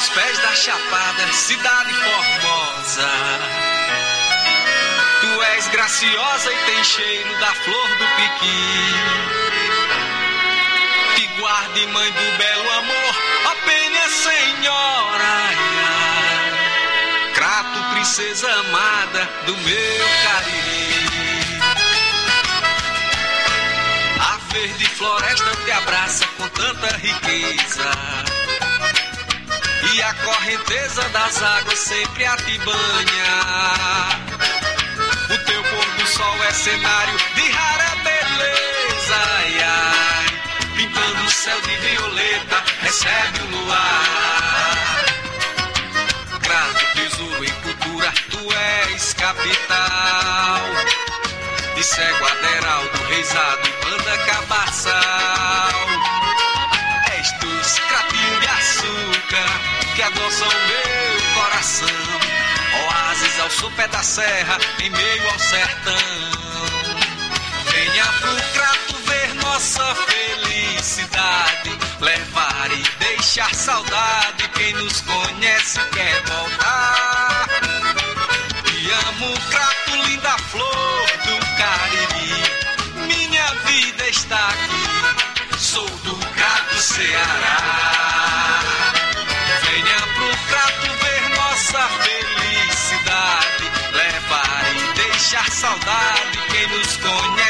aos pés da chapada, cidade formosa. Tu és graciosa e tem cheiro da flor do piqui. Te guarde, mãe do belo amor, ó penha senhora. Crato, princesa amada do meu cariri. A verde floresta te abraça com tanta riqueza. E a correnteza das águas sempre a te banha. O teu pôr do sol é cenário de rara beleza. Ai, ai, pintando o céu de violeta, recebe o luar. Crato, tesouro em cultura, tu és capital. De cego Aderaldo, reisado e banda cabaçal. És tu, cratinho de açúcar, que adoça o meu coração. Oásis ao sopé da serra, em meio ao sertão. Venha pro crato ver nossa felicidade. Levar e deixar saudade. Quem nos conhece quer voltar. Te amo, crato, linda flor do Cariri. Minha vida está aqui. Sou do crato Ceará. Deixar saudade. Quem nos conhece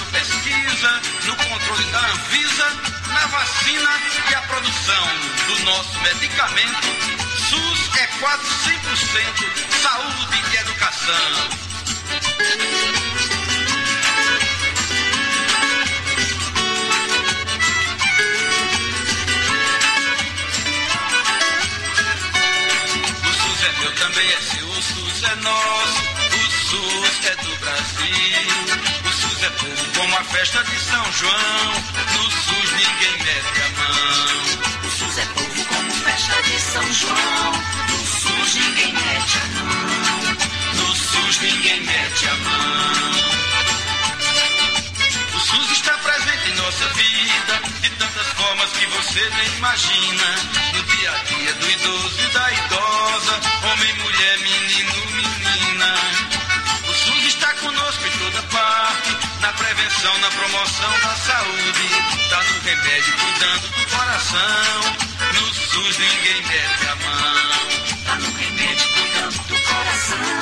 Ou pesquisa, no controle da Anvisa, na vacina e a produção do nosso medicamento, SUS é quase 100% saúde e educação. É também é seu, o SUS é nosso, o SUS é do Brasil. Como a festa de São João, no SUS ninguém mete a mão. O SUS é povo como festa de São João. No SUS ninguém mete a mão. No SUS ninguém mete a mão. O SUS está presente em nossa vida de tantas formas que você nem imagina. No dia a dia do idoso e da idosa, homem, mulher, menino, menina. O SUS está conosco em toda parte, na prevenção, na promoção da saúde. Tá no remédio, cuidando do coração. No SUS ninguém mete a mão. Tá no remédio cuidando do coração.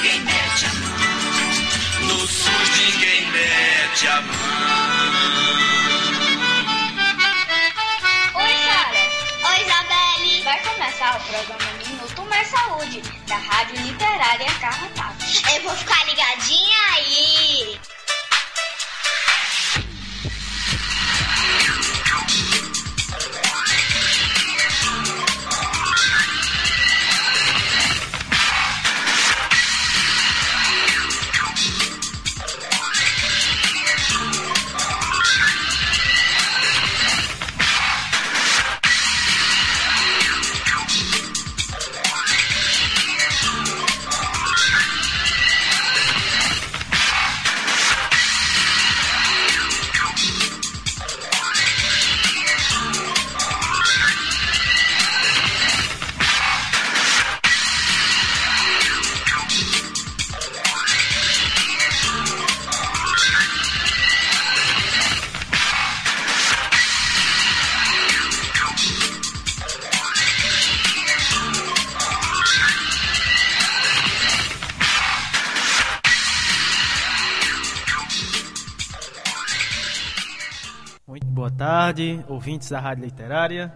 Ninguém mete a mão. No SUS ninguém mete a mão. Oi, Sara. Oi, Isabelle. Vai começar o programa Minuto Mais Saúde, da Rádio Literária Carrapato. Eu vou ficar ligadinha aí. Tarde, ouvintes da Rádio Literária.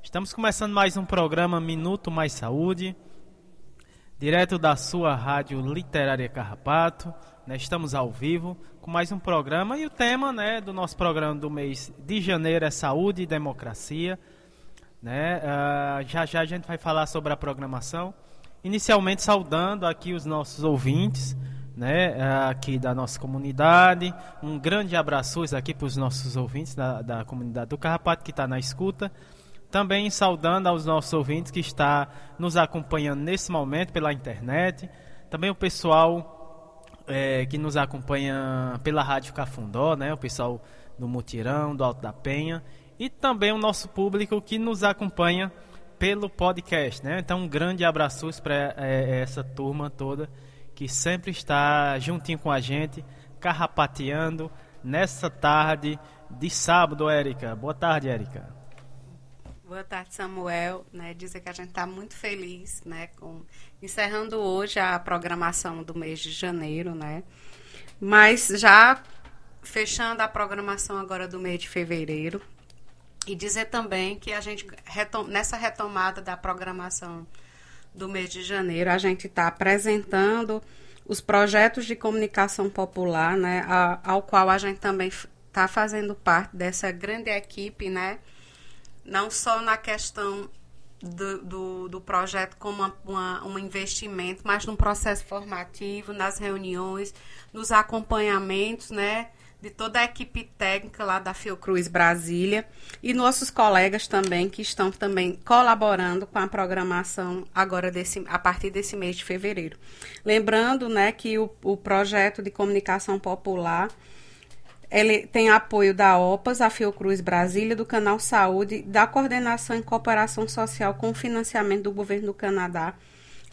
Estamos começando mais um programa Minuto Mais Saúde, direto da sua Rádio Literária Carrapato. Né? Estamos ao vivo com mais um programa e o tema né, do nosso programa do mês de janeiro é Saúde e Democracia. Né? Ah, já já a gente vai falar sobre a programação. Inicialmente saudando aqui os nossos ouvintes né, aqui da nossa comunidade. Um grande abraço aqui para os nossos ouvintes da, da comunidade do Carrapato que está na escuta. Também saudando aos nossos ouvintes que está nos acompanhando nesse momento pela internet. Também o pessoal é, que nos acompanha pela Rádio Cafundó, né, o pessoal do Mutirão, do Alto da Penha. E também o nosso público que nos acompanha pelo podcast. Né? Então, um grande abraço para é, essa turma toda que sempre está juntinho com a gente, carrapateando nessa tarde de sábado, Érica. Boa tarde, Érica. Boa tarde, Samuel. Né, dizer que a gente está muito feliz, né, com encerrando hoje a programação do mês de janeiro, né, mas já fechando a programação agora do mês de fevereiro e dizer também que a gente retom nessa retomada da programação do mês de janeiro, a gente está apresentando os projetos de comunicação popular, né, a, ao qual a gente também está fazendo parte dessa grande equipe, né, não só na questão do, do, do projeto como uma, uma, um investimento, mas no processo formativo, nas reuniões, nos acompanhamentos, né, de toda a equipe técnica lá da Fiocruz Brasília e nossos colegas também que estão também colaborando com a programação agora desse, a partir desse mês de fevereiro. Lembrando, né, que o, o projeto de comunicação popular ele tem apoio da OPAS, a Fiocruz Brasília, do Canal Saúde, da Coordenação em Cooperação Social com financiamento do governo do Canadá.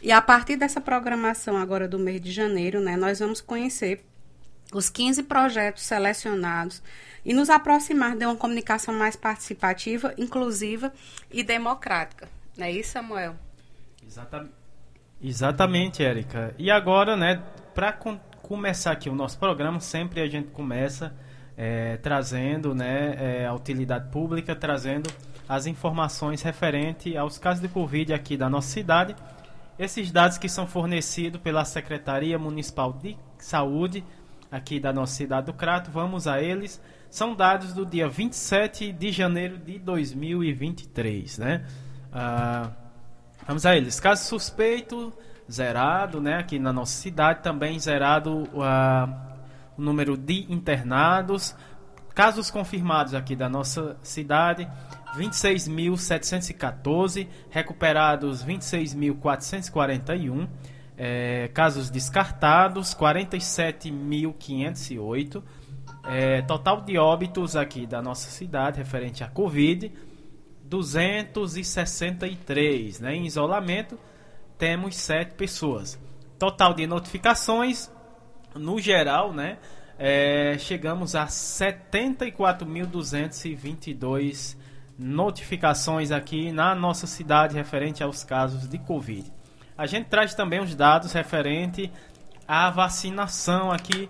E a partir dessa programação agora do mês de janeiro, né, nós vamos conhecer os 15 projetos selecionados e nos aproximar de uma comunicação mais participativa, inclusiva e democrática. Não é isso, Samuel? Exatamente, Exatamente Érica. E agora, né, para com começar aqui o nosso programa, sempre a gente começa é, trazendo né, é, a utilidade pública, trazendo as informações referentes aos casos de Covid aqui da nossa cidade. Esses dados que são fornecidos pela Secretaria Municipal de Saúde aqui da nossa cidade do Crato, vamos a eles. São dados do dia 27 de janeiro de 2023, né? Ah, vamos a eles. Caso suspeito, zerado, né? Aqui na nossa cidade também zerado uh, o número de internados. Casos confirmados aqui da nossa cidade, 26.714, recuperados 26.441, é, casos descartados 47.508, é, total de óbitos aqui da nossa cidade referente à Covid 263, né? Em isolamento temos sete pessoas. total de notificações, no geral, né? É, chegamos a 74.222 notificações aqui na nossa cidade referente aos casos de Covid. A gente traz também os dados referente à vacinação aqui,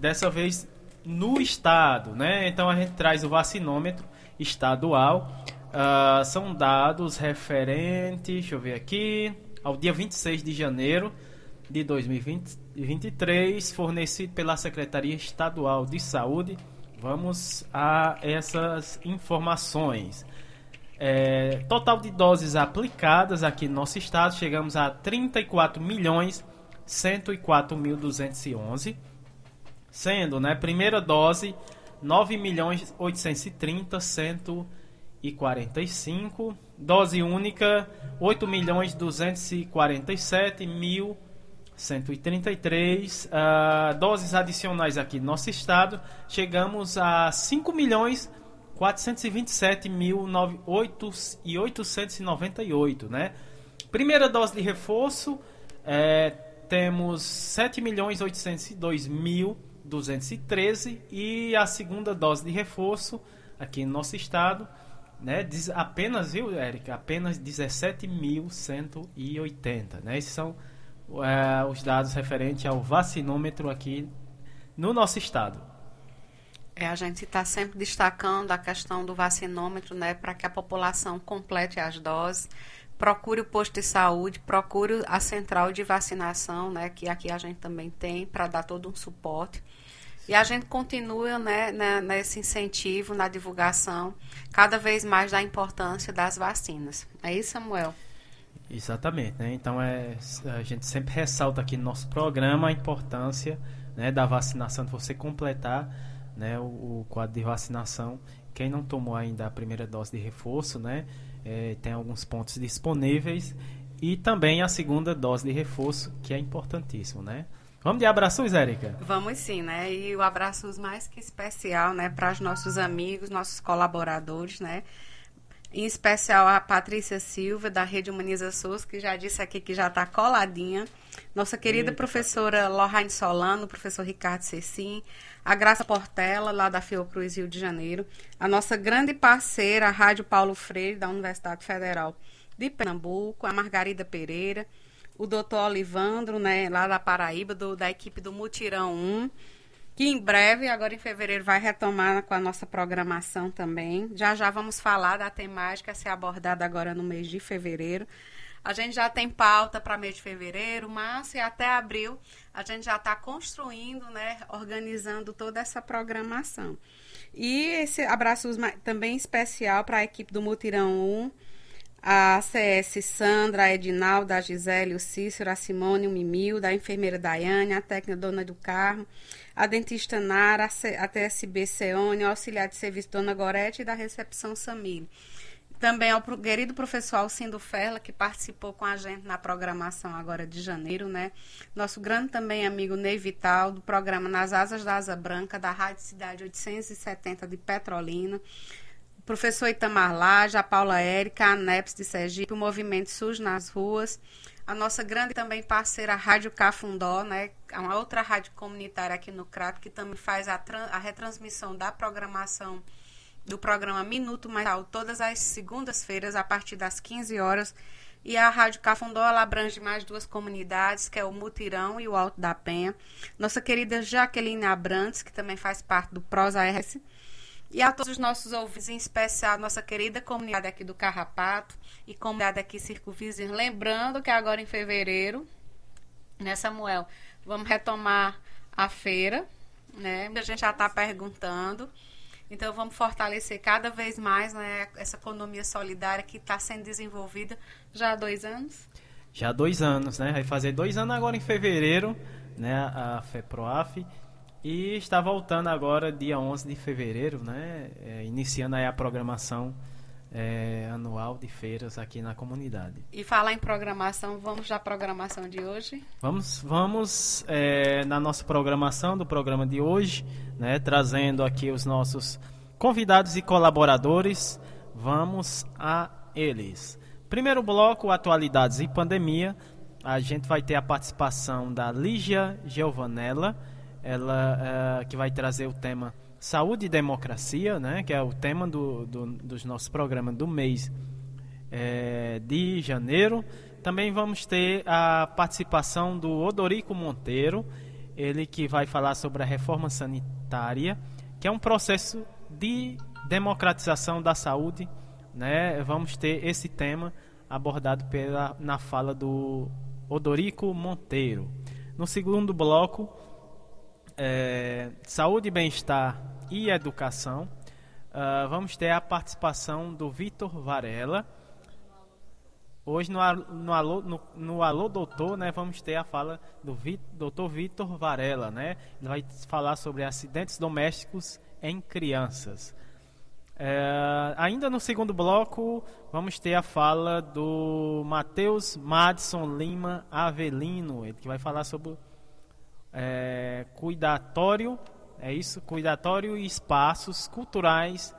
dessa vez no estado, né? Então a gente traz o vacinômetro estadual. Uh, são dados referentes, deixa eu ver aqui, ao dia 26 de janeiro de 2023, fornecido pela Secretaria Estadual de Saúde. Vamos a essas informações. É, total de doses aplicadas aqui no nosso estado, chegamos a 34 milhões 104.211, sendo, né, primeira dose 9 milhões 830 145, dose única 8 milhões 247 mil 133 uh, doses adicionais aqui no nosso estado, chegamos a 5 milhões 427.898, né? Primeira dose de reforço, é, temos 7.802.213 e a segunda dose de reforço aqui no nosso estado, né? Diz, apenas, viu, Érica? Apenas 17.180, né? Esses são é, os dados referentes ao vacinômetro aqui no nosso estado. É, a gente está sempre destacando a questão do vacinômetro, né, para que a população complete as doses. Procure o posto de saúde, procure a central de vacinação, né, que aqui a gente também tem, para dar todo um suporte. E a gente continua né, né, nesse incentivo, na divulgação, cada vez mais da importância das vacinas. É isso, Samuel? Exatamente, né? Então é, a gente sempre ressalta aqui no nosso programa a importância né, da vacinação, de você completar né, o, o, quadro de vacinação. Quem não tomou ainda a primeira dose de reforço, né, é, tem alguns pontos disponíveis e também a segunda dose de reforço, que é importantíssimo, né? Vamos de abraços, Érica? Vamos sim, né? E o abraço mais que especial, né, para os nossos amigos, nossos colaboradores, né? Em especial a Patrícia Silva, da Rede Humaniza SUS, que já disse aqui que já está coladinha. Nossa querida Eita, professora Lohane Solano, professor Ricardo Cecim, a Graça Portela, lá da Fiocruz, Rio de Janeiro, a nossa grande parceira, a Rádio Paulo Freire, da Universidade Federal de Pernambuco, a Margarida Pereira, o doutor Olivandro, né, lá da Paraíba, do, da equipe do Mutirão 1, que em breve, agora em fevereiro, vai retomar com a nossa programação também. Já já vamos falar da temática a ser abordada agora no mês de fevereiro. A gente já tem pauta para mês de fevereiro, março e até abril. A gente já está construindo, né, organizando toda essa programação. E esse abraço também especial para a equipe do Mutirão 1, a CS Sandra, a Edinalda, a Gisele, o Cícero, a Simone, o Mimil, da enfermeira Daiane, a técnica Dona do Carmo, a dentista Nara, a TSB Ceone, o auxiliar de serviço Dona Gorete e da recepção Samile. Também ao querido professor Alcindo Ferla, que participou com a gente na programação agora de janeiro, né? Nosso grande também amigo Ney Vital, do programa Nas Asas da Asa Branca, da Rádio Cidade 870 de Petrolina. Professor Itamar Laje, a Paula Érica, a ANEPS de Sergipe, o Movimento SUS nas ruas, a nossa grande também parceira, Rádio Cafundó, né? É uma outra rádio comunitária aqui no Crato, que também faz a, a retransmissão da programação do programa Minuto Mais todas as segundas-feiras, a partir das 15 horas. E a Rádio Cafundó, ela abrange mais duas comunidades, que é o Mutirão e o Alto da Penha. Nossa querida Jaqueline Abrantes, que também faz parte do Prosa RS. E a todos os nossos ouvintes, em especial nossa querida comunidade aqui do Carrapato e comunidade aqui Circunvizinho. Lembrando que agora em fevereiro, né, Samuel, vamos retomar a feira, né? A gente já está perguntando. Então vamos fortalecer cada vez mais né, essa economia solidária que está sendo desenvolvida já há dois anos. Já há dois anos, né? Vai fazer dois anos agora em fevereiro, né? A FEPROAF. E está voltando agora dia 11 de fevereiro, né? É, iniciando aí a programação é, anual de feiras aqui na comunidade. E falar em programação, vamos à programação de hoje? Vamos, vamos é, na nossa programação do programa de hoje, né, trazendo aqui os nossos convidados e colaboradores. Vamos a eles. Primeiro bloco, atualidades e pandemia. a gente vai ter a participação da Lígia Giovanella, ela uh, que vai trazer o tema Saúde e Democracia, né, que é o tema do, do dos nossos programas do mês é, de janeiro. Também vamos ter a participação do Odorico Monteiro, ele que vai falar sobre a reforma sanitária, que é um processo de democratização da saúde. Né? Vamos ter esse tema abordado pela, na fala do Odorico Monteiro. No segundo bloco, é, saúde, bem-estar e educação, uh, vamos ter a participação do Vitor Varela. Hoje no, no, Alô, no, no Alô Doutor, né, vamos ter a fala do Dr. Vitor Varela, né? Ele vai falar sobre acidentes domésticos em crianças. É, ainda no segundo bloco, vamos ter a fala do Matheus Madison Lima Avelino, ele que vai falar sobre é, cuidatório, é isso, cuidatório e espaços culturais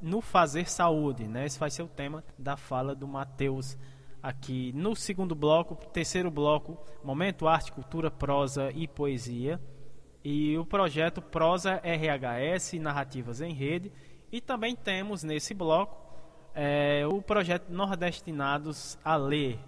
no fazer saúde, né? Esse vai ser o tema da fala do Matheus aqui no segundo bloco, terceiro bloco, momento arte, cultura, prosa e poesia. E o projeto Prosa RHS Narrativas em Rede. E também temos nesse bloco é, o projeto Nordestinados a Ler,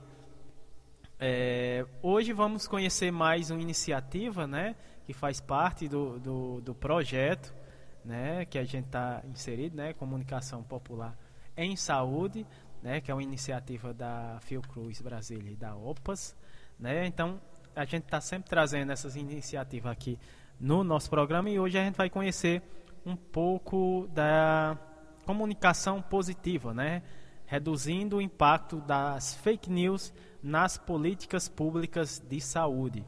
é, hoje vamos conhecer mais uma iniciativa, né, que faz parte do, do, do projeto, né, que a gente está inserido, né, comunicação popular em saúde, né, que é uma iniciativa da Fiocruz Brasília e da OPAS, né. Então a gente está sempre trazendo essas iniciativas aqui no nosso programa e hoje a gente vai conhecer um pouco da comunicação positiva, né, reduzindo o impacto das fake news nas políticas públicas de saúde.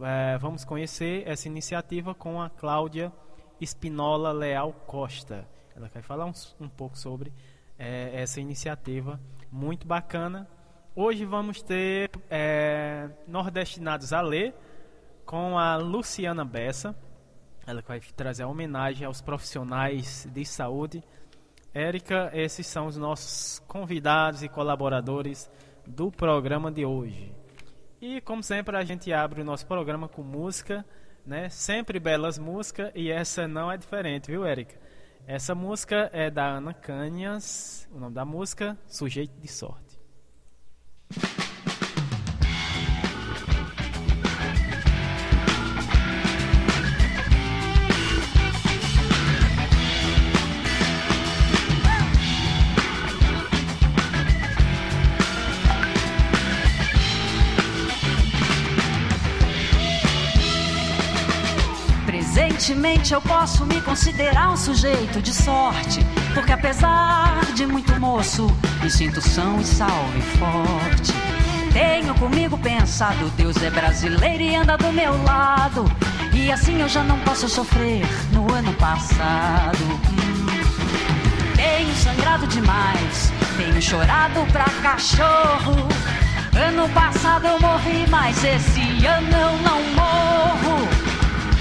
É, vamos conhecer essa iniciativa com a Cláudia Espinola Leal Costa. Ela vai falar um, um pouco sobre é, essa iniciativa muito bacana. Hoje vamos ter é, Nordestinados a Ler com a Luciana Bessa. Ela vai trazer a homenagem aos profissionais de saúde. Érica, esses são os nossos convidados e colaboradores do programa de hoje. E como sempre a gente abre o nosso programa com música, né? Sempre belas músicas e essa não é diferente, viu, Érica? Essa música é da Ana Canhas, o nome da música Sujeito de Sorte. Evidentemente eu posso me considerar um sujeito de sorte, porque apesar de muito moço, me sinto são e salve forte. Tenho comigo pensado, Deus é brasileiro e anda do meu lado. E assim eu já não posso sofrer no ano passado. Tenho sangrado demais, tenho chorado pra cachorro. Ano passado eu morri, mas esse ano eu não morro.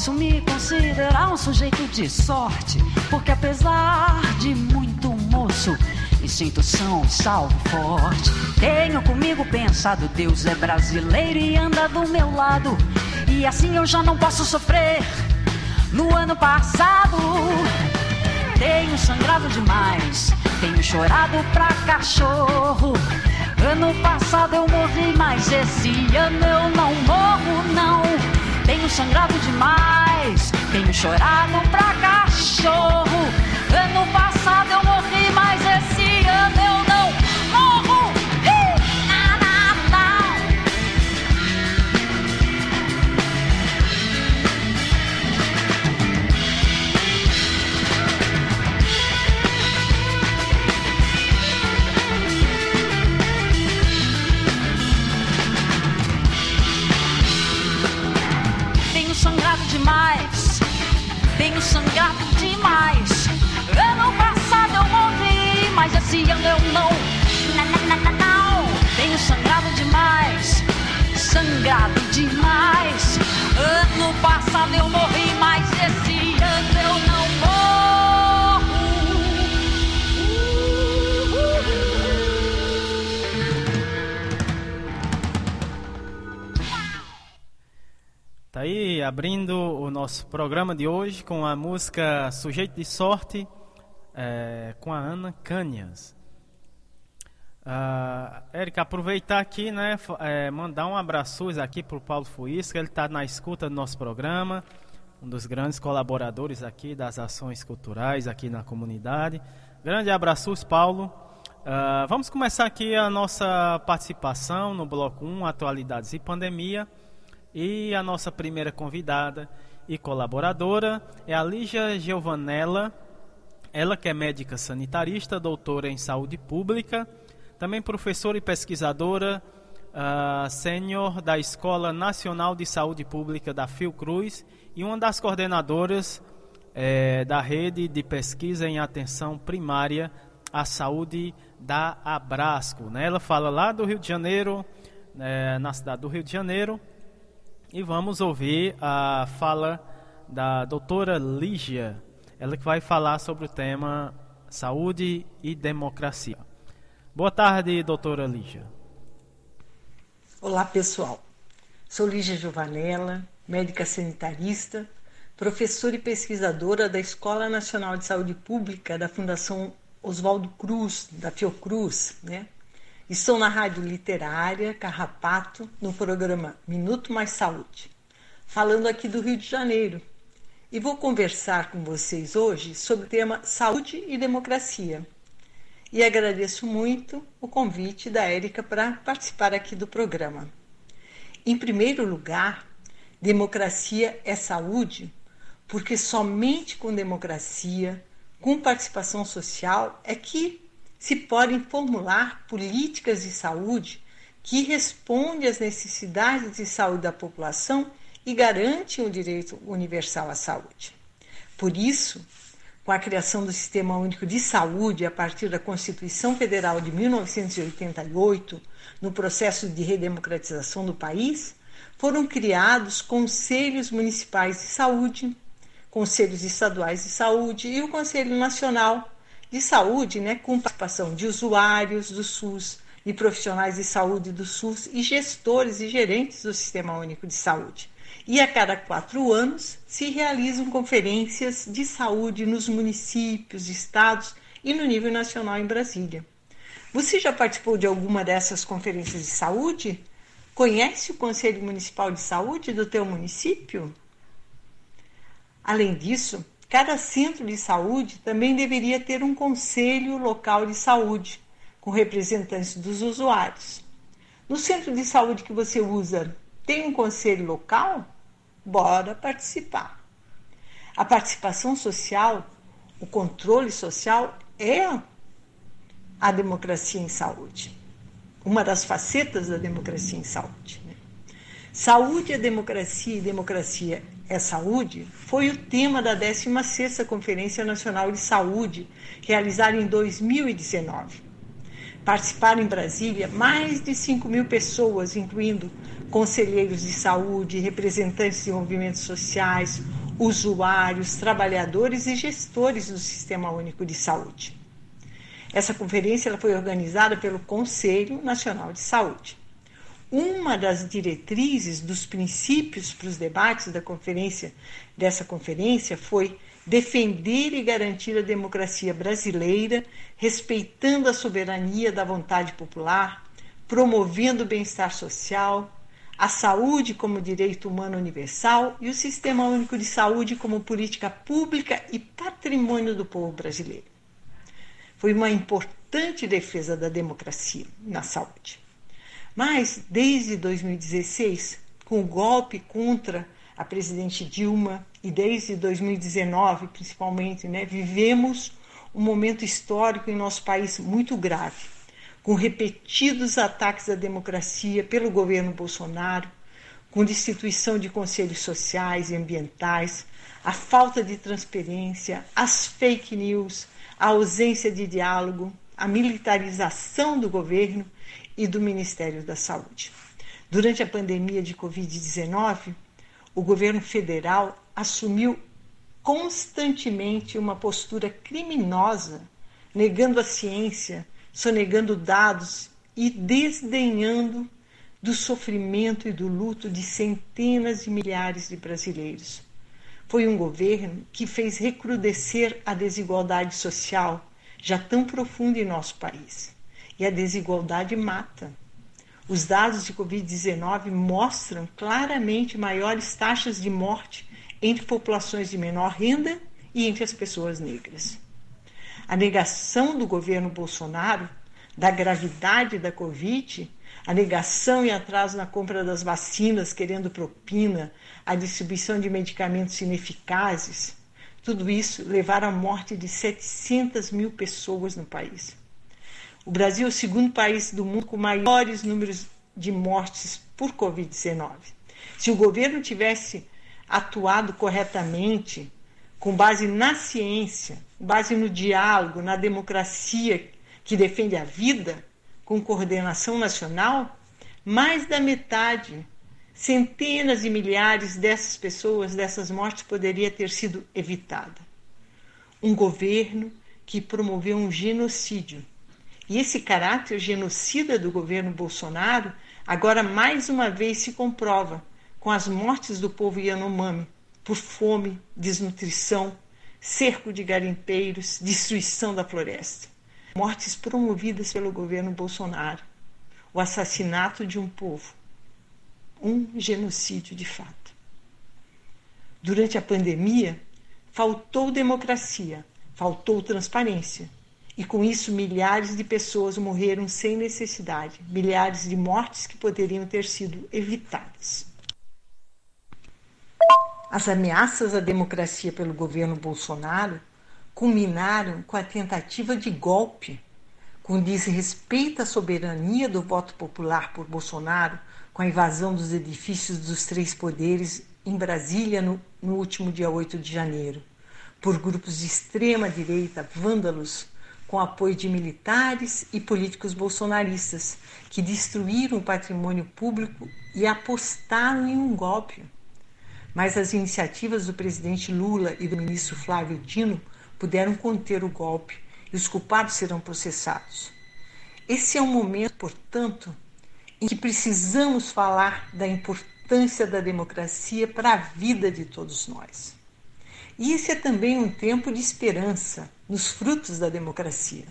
Posso me considerar um sujeito de sorte, porque apesar de muito moço, me sinto são salve forte. Tenho comigo pensado, Deus é brasileiro e anda do meu lado, e assim eu já não posso sofrer. No ano passado, tenho sangrado demais, tenho chorado pra cachorro. Ano passado eu morri, mas esse ano eu não morro, não. Tenho sangrado demais, tenho chorado pra cachorro. Esse ano eu não, não, não, tenho sangrado demais, sangrado demais. Ano passado eu morri, mas esse ano eu não morro. Tá aí abrindo o nosso programa de hoje com a música Sujeito de Sorte é, com a Ana Canhas. Uh, Érica, aproveitar aqui, né, é, mandar um abraço aqui para o Paulo Fuisca, ele está na escuta do nosso programa, um dos grandes colaboradores aqui das ações culturais aqui na comunidade. Grande abraço, Paulo. Uh, vamos começar aqui a nossa participação no bloco 1, Atualidades e Pandemia. E a nossa primeira convidada e colaboradora é a Lígia Giovanella, ela que é médica sanitarista, doutora em saúde pública, também professora e pesquisadora uh, sênior da Escola Nacional de Saúde Pública da Fiocruz e uma das coordenadoras eh, da rede de pesquisa em atenção primária à saúde da Abrasco. Né? Ela fala lá do Rio de Janeiro, né, na cidade do Rio de Janeiro, e vamos ouvir a fala da doutora Lígia ela que vai falar sobre o tema saúde e democracia. Boa tarde, doutora Lígia. Olá, pessoal. Sou Lígia Giovanella, médica sanitarista, professora e pesquisadora da Escola Nacional de Saúde Pública da Fundação Oswaldo Cruz, da Fiocruz, né? Estou na Rádio Literária Carrapato, no programa Minuto Mais Saúde, falando aqui do Rio de Janeiro, e vou conversar com vocês hoje sobre o tema saúde e democracia. E agradeço muito o convite da Érica para participar aqui do programa. Em primeiro lugar, democracia é saúde, porque somente com democracia, com participação social, é que se podem formular políticas de saúde que respondem às necessidades de saúde da população e garante o direito universal à saúde. Por isso, com a criação do Sistema Único de Saúde a partir da Constituição Federal de 1988, no processo de redemocratização do país, foram criados conselhos municipais de saúde, conselhos estaduais de saúde e o Conselho Nacional de Saúde, né, com participação de usuários do SUS, de profissionais de saúde do SUS e gestores e gerentes do Sistema Único de Saúde, e a cada quatro anos se realizam conferências de saúde nos municípios, estados e no nível nacional em Brasília. Você já participou de alguma dessas conferências de saúde? Conhece o Conselho Municipal de Saúde do teu município? Além disso, cada centro de saúde também deveria ter um conselho local de saúde, com representantes dos usuários. No centro de saúde que você usa, tem um conselho local? Bora participar. A participação social, o controle social é a democracia em saúde. Uma das facetas da democracia em saúde. Né? Saúde é democracia e democracia é saúde foi o tema da 16ª Conferência Nacional de Saúde, realizada em 2019. Participaram em Brasília mais de 5 mil pessoas, incluindo conselheiros de saúde, representantes de movimentos sociais, usuários, trabalhadores e gestores do Sistema Único de Saúde. Essa conferência ela foi organizada pelo Conselho Nacional de Saúde. Uma das diretrizes dos princípios para os debates da conferência dessa conferência foi defender e garantir a democracia brasileira, respeitando a soberania da vontade popular, promovendo o bem-estar social, a saúde como direito humano universal e o Sistema Único de Saúde como política pública e patrimônio do povo brasileiro. Foi uma importante defesa da democracia na saúde. Mas, desde 2016, com o golpe contra a presidente Dilma e desde 2019, principalmente, né, vivemos um momento histórico em nosso país muito grave com repetidos ataques à democracia pelo governo Bolsonaro, com destituição de conselhos sociais e ambientais, a falta de transparência, as fake news, a ausência de diálogo, a militarização do governo e do Ministério da Saúde. Durante a pandemia de Covid-19, o governo federal assumiu constantemente uma postura criminosa, negando a ciência, sonegando dados e desdenhando do sofrimento e do luto de centenas de milhares de brasileiros. Foi um governo que fez recrudescer a desigualdade social, já tão profunda em nosso país. E a desigualdade mata. Os dados de Covid-19 mostram claramente maiores taxas de morte entre populações de menor renda e entre as pessoas negras. A negação do governo Bolsonaro da gravidade da Covid, a negação e atraso na compra das vacinas, querendo propina, a distribuição de medicamentos ineficazes, tudo isso levaram à morte de 700 mil pessoas no país. O Brasil é o segundo país do mundo com maiores números de mortes por Covid-19. Se o governo tivesse atuado corretamente, com base na ciência, base no diálogo, na democracia que defende a vida, com coordenação nacional, mais da metade, centenas de milhares dessas pessoas, dessas mortes, poderia ter sido evitada. Um governo que promoveu um genocídio e esse caráter genocida do governo Bolsonaro agora mais uma vez se comprova com as mortes do povo Yanomami por fome, desnutrição, cerco de garimpeiros, destruição da floresta. Mortes promovidas pelo governo Bolsonaro. O assassinato de um povo. Um genocídio de fato. Durante a pandemia, faltou democracia, faltou transparência e com isso, milhares de pessoas morreram sem necessidade, milhares de mortes que poderiam ter sido evitadas. As ameaças à democracia pelo governo Bolsonaro culminaram com a tentativa de golpe, com desrespeito à soberania do voto popular por Bolsonaro, com a invasão dos edifícios dos três poderes em Brasília no, no último dia 8 de janeiro, por grupos de extrema direita, vândalos com apoio de militares e políticos bolsonaristas, que destruíram o patrimônio público e apostaram em um golpe. Mas as iniciativas do presidente Lula e do ministro Flávio Dino puderam conter o golpe e os culpados serão processados. Esse é um momento, portanto, em que precisamos falar da importância da democracia para a vida de todos nós. E esse é também um tempo de esperança nos frutos da democracia.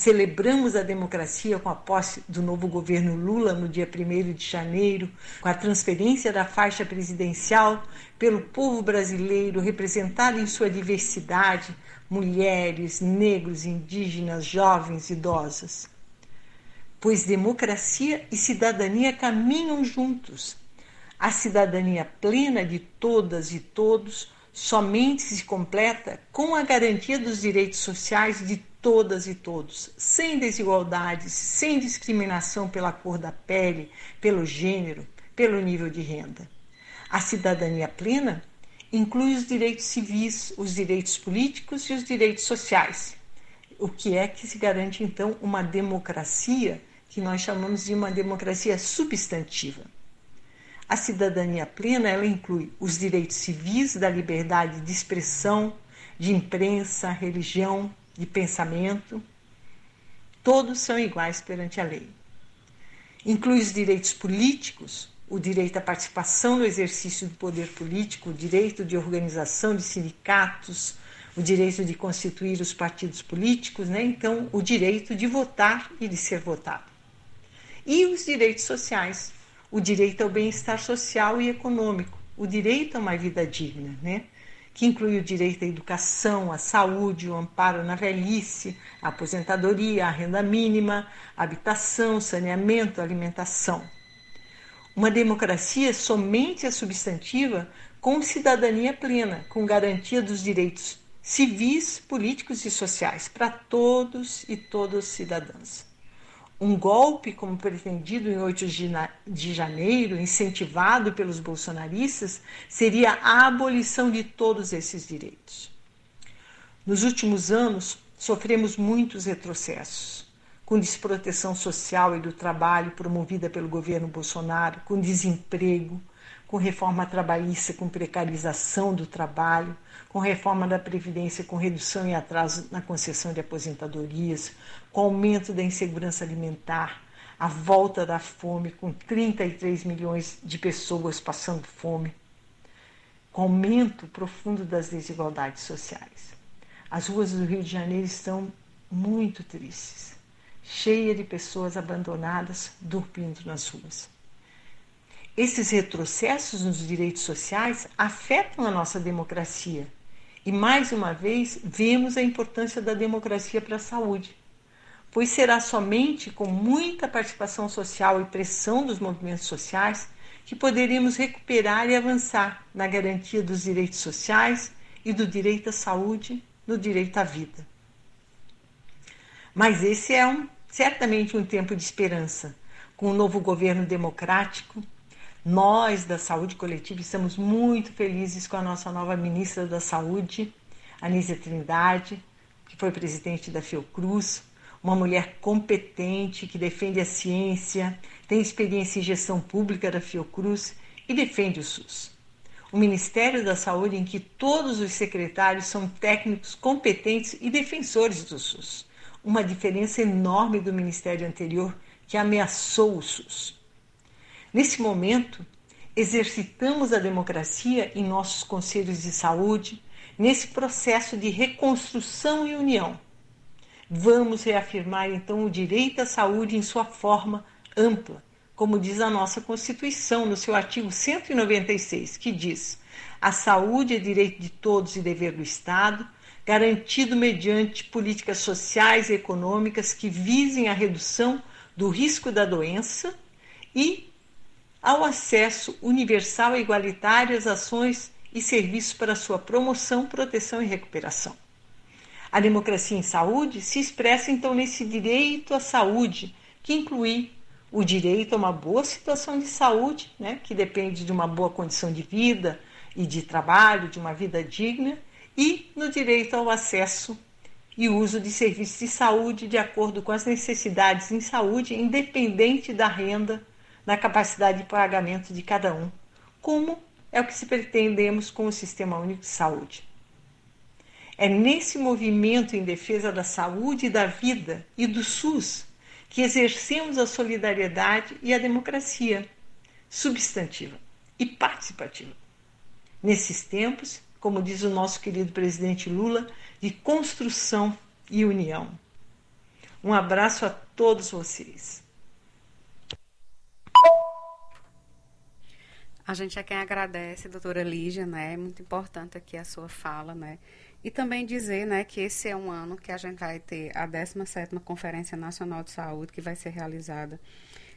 Celebramos a democracia com a posse do novo governo Lula no dia 1 de janeiro, com a transferência da faixa presidencial pelo povo brasileiro representado em sua diversidade, mulheres, negros, indígenas, jovens, idosas. Pois democracia e cidadania caminham juntos. A cidadania plena de todas e todos somente se completa com a garantia dos direitos sociais de todas e todos, sem desigualdades, sem discriminação pela cor da pele, pelo gênero, pelo nível de renda. A cidadania plena inclui os direitos civis, os direitos políticos e os direitos sociais. O que é que se garante então uma democracia que nós chamamos de uma democracia substantiva. A cidadania plena ela inclui os direitos civis da liberdade de expressão, de imprensa, religião, de pensamento. Todos são iguais perante a lei. Inclui os direitos políticos, o direito à participação no exercício do poder político, o direito de organização de sindicatos, o direito de constituir os partidos políticos, né? então o direito de votar e de ser votado. E os direitos sociais, o direito ao bem-estar social e econômico, o direito a uma vida digna, né? Que inclui o direito à educação, à saúde, o amparo na velhice, a aposentadoria, a renda mínima, habitação, saneamento, alimentação. Uma democracia somente é substantiva com cidadania plena, com garantia dos direitos civis, políticos e sociais para todos e todas as cidadãs um golpe como pretendido em 8 de janeiro, incentivado pelos bolsonaristas, seria a abolição de todos esses direitos. Nos últimos anos, sofremos muitos retrocessos, com desproteção social e do trabalho promovida pelo governo Bolsonaro, com desemprego, com reforma trabalhista, com precarização do trabalho, com reforma da Previdência, com redução e atraso na concessão de aposentadorias, com aumento da insegurança alimentar, a volta da fome, com 33 milhões de pessoas passando fome, com aumento profundo das desigualdades sociais. As ruas do Rio de Janeiro estão muito tristes, cheias de pessoas abandonadas dormindo nas ruas. Esses retrocessos nos direitos sociais afetam a nossa democracia. E mais uma vez vemos a importância da democracia para a saúde, pois será somente com muita participação social e pressão dos movimentos sociais que poderemos recuperar e avançar na garantia dos direitos sociais e do direito à saúde, no direito à vida. Mas esse é um, certamente um tempo de esperança, com um novo governo democrático nós da saúde coletiva estamos muito felizes com a nossa nova ministra da Saúde, Anísia Trindade, que foi presidente da Fiocruz, uma mulher competente que defende a ciência, tem experiência em gestão pública da Fiocruz e defende o SUS. O Ministério da Saúde em que todos os secretários são técnicos competentes e defensores do SUS. Uma diferença enorme do ministério anterior que ameaçou o SUS. Nesse momento, exercitamos a democracia em nossos conselhos de saúde, nesse processo de reconstrução e união. Vamos reafirmar então o direito à saúde em sua forma ampla, como diz a nossa Constituição no seu artigo 196, que diz: a saúde é direito de todos e dever do Estado, garantido mediante políticas sociais e econômicas que visem a redução do risco da doença e ao acesso universal e igualitário às ações e serviços para sua promoção, proteção e recuperação. A democracia em saúde se expressa então nesse direito à saúde, que inclui o direito a uma boa situação de saúde, né, que depende de uma boa condição de vida e de trabalho, de uma vida digna, e no direito ao acesso e uso de serviços de saúde de acordo com as necessidades em saúde, independente da renda na capacidade de pagamento de cada um, como é o que se pretendemos com o Sistema Único de Saúde. É nesse movimento em defesa da saúde e da vida e do SUS que exercemos a solidariedade e a democracia substantiva e participativa. Nesses tempos, como diz o nosso querido presidente Lula, de construção e união. Um abraço a todos vocês. A gente é quem agradece, doutora Lígia, né? É muito importante aqui a sua fala, né? E também dizer, né, que esse é um ano que a gente vai ter a 17ª Conferência Nacional de Saúde, que vai ser realizada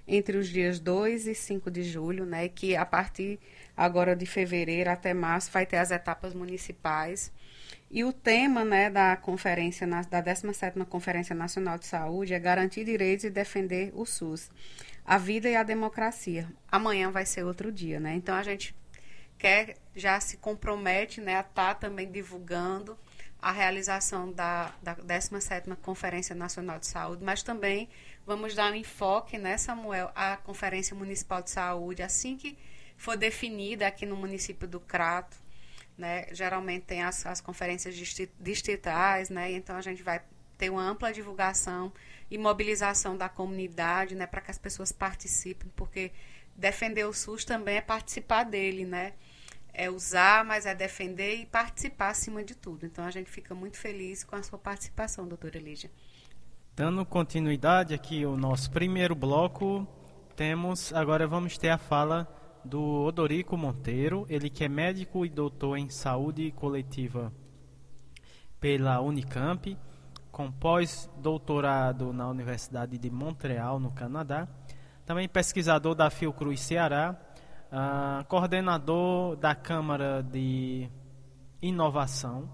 entre os dias 2 e 5 de julho, né, que a partir agora de fevereiro até março vai ter as etapas municipais. E o tema, né, da conferência da 17ª Conferência Nacional de Saúde é garantir direitos e defender o SUS a vida e a democracia. Amanhã vai ser outro dia, né? Então a gente quer já se compromete, né, a estar tá também divulgando a realização da, da 17ª Conferência Nacional de Saúde, mas também vamos dar um enfoque, né, Samuel, à Conferência Municipal de Saúde, assim que for definida aqui no município do Crato, né, geralmente tem as, as conferências distritais, né, então a gente vai ter uma ampla divulgação e mobilização da comunidade, né, para que as pessoas participem, porque defender o SUS também é participar dele, né? É usar, mas é defender e participar acima de tudo. Então a gente fica muito feliz com a sua participação, doutora Lígia. Dando continuidade aqui o nosso primeiro bloco, temos agora vamos ter a fala do Odorico Monteiro, ele que é médico e doutor em saúde coletiva pela Unicamp com pós-doutorado na Universidade de Montreal, no Canadá. Também pesquisador da Fiocruz Ceará, uh, coordenador da Câmara de Inovação,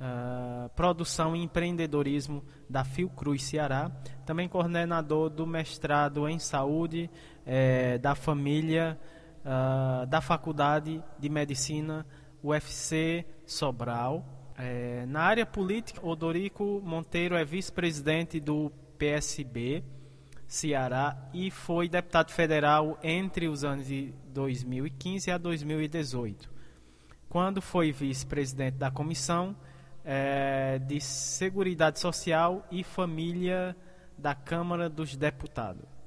uh, Produção e Empreendedorismo da Fiocruz Ceará. Também coordenador do mestrado em Saúde eh, da Família uh, da Faculdade de Medicina UFC Sobral É, na área política, Odorico Monteiro é vice-presidente do PSB Ceará e foi deputado federal entre os anos de 2015 a 2018, quando foi vice-presidente da Comissão é, de Seguridade Social e Família da Câmara dos Deputados.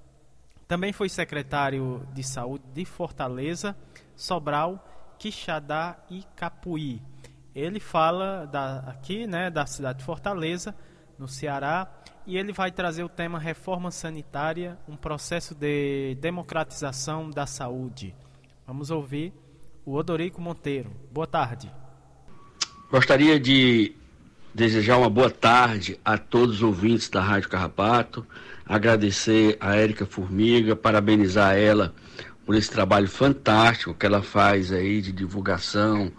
Também foi secretário de Saúde de Fortaleza, Sobral, Quixadá e Capuí. Ele fala da, aqui né, da cidade de Fortaleza, no Ceará, e ele vai trazer o tema reforma sanitária, um processo de democratização da saúde. Vamos ouvir o Odorico Monteiro. Boa tarde. Gostaria de desejar uma boa tarde a todos os ouvintes da Rádio Carrapato, agradecer a Érica Formiga, parabenizar ela por esse trabalho fantástico que ela faz aí de divulgação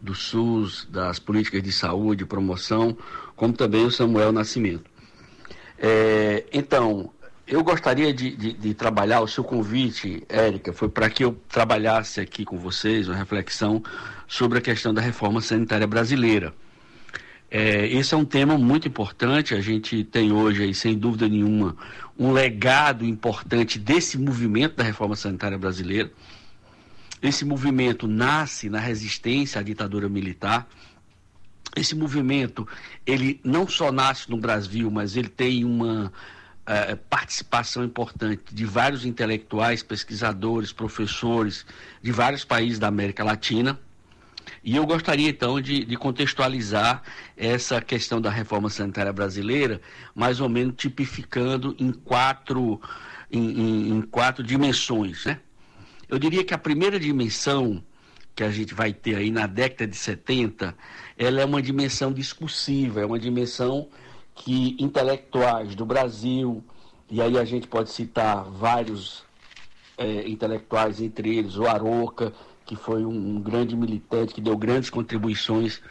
do SUS, das políticas de saúde, promoção, como também o Samuel Nascimento. É, então, eu gostaria de, de, de, trabalhar, o seu convite, Érica, foi para que eu trabalhasse aqui com vocês uma reflexão sobre a questão da reforma sanitária brasileira. É, esse é um tema muito importante, a gente tem hoje, aí, sem dúvida nenhuma, um legado importante desse movimento da reforma sanitária brasileira. Esse movimento nasce na resistência à ditadura militar. Esse movimento, ele não só nasce no Brasil, mas ele tem uma uh, participação importante de vários intelectuais, pesquisadores, professores de vários países da América Latina e eu gostaria então de, de, contextualizar essa questão da reforma sanitária brasileira, mais ou menos tipificando em quatro, em, em, em quatro dimensões. Né? Eu diria que a primeira dimensão que a gente vai ter aí na década de 70, ela é uma dimensão discursiva, é uma dimensão que intelectuais do Brasil, e aí a gente pode citar vários é, intelectuais, entre eles o Aroca, que foi um, um grande militante, que deu grandes contribuições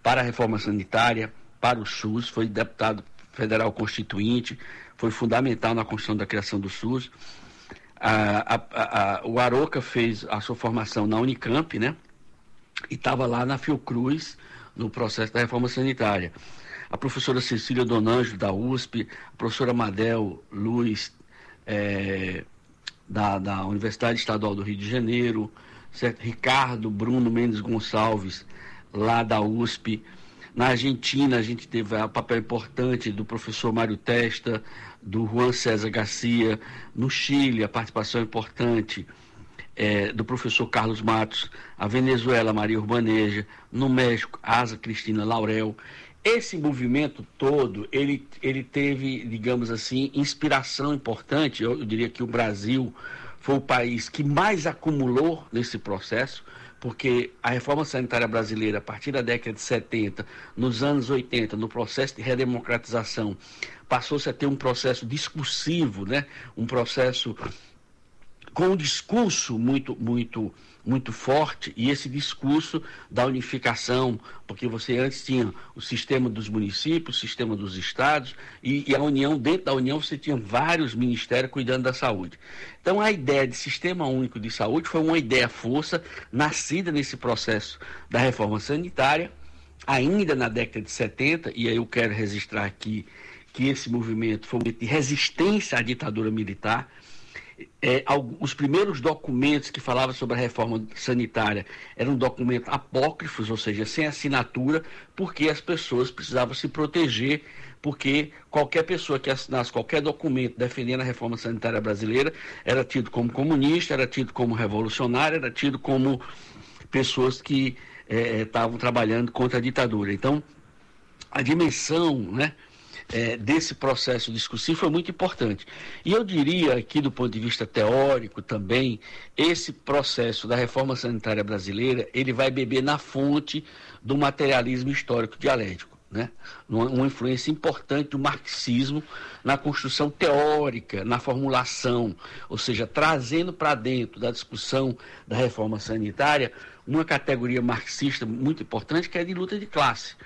para a reforma sanitária, para o SUS, foi deputado federal constituinte, foi fundamental na construção da criação do SUS. A, a, a, o Aroca fez a sua formação na Unicamp, né? E estava lá na Fiocruz, no processo da reforma sanitária. A professora Cecília Donanjo, da USP, a professora Madel Luiz, é, da, da Universidade Estadual do Rio de Janeiro, certo? Ricardo Bruno Mendes Gonçalves, lá da USP. Na Argentina, a gente teve o papel importante do professor Mário Testa, do Juan César Garcia. No Chile, a participação importante é, do professor Carlos Matos. A Venezuela, Maria Urbaneja. No México, Asa Cristina Laurel. Esse movimento todo, ele, ele teve, digamos assim, inspiração importante. Eu, eu diria que o Brasil foi o país que mais acumulou nesse processo, porque a reforma sanitária brasileira, a partir da década de 70, nos anos 80, no processo de redemocratização, passou-se a ter um processo discursivo, né? um processo com um discurso muito, muito muito forte e esse discurso da unificação, porque você antes tinha o sistema dos municípios, o sistema dos estados e, e, a União, dentro da União você tinha vários ministérios cuidando da saúde. Então a ideia de sistema único de saúde foi uma ideia força nascida nesse processo da reforma sanitária, ainda na década de 70, e aí eu quero registrar aqui que esse movimento foi um movimento de resistência à ditadura militar, é, os primeiros documentos que falavam sobre a reforma sanitária eram documentos apócrifos, ou seja, sem assinatura, porque as pessoas precisavam se proteger, porque qualquer pessoa que assinasse qualquer documento defendendo a reforma sanitária brasileira era tido como comunista, era tido como revolucionário, era tido como pessoas que é, estavam trabalhando contra a ditadura. Então, a dimensão, né? É, desse processo discursivo foi muito importante. E eu diria aqui, do ponto de vista teórico também, esse processo da reforma sanitária brasileira, ele vai beber na fonte do materialismo histórico dialético. Né? Uma, influência importante do marxismo na construção teórica, na formulação, ou seja, trazendo para dentro da discussão da reforma sanitária uma categoria marxista muito importante que é de luta de classe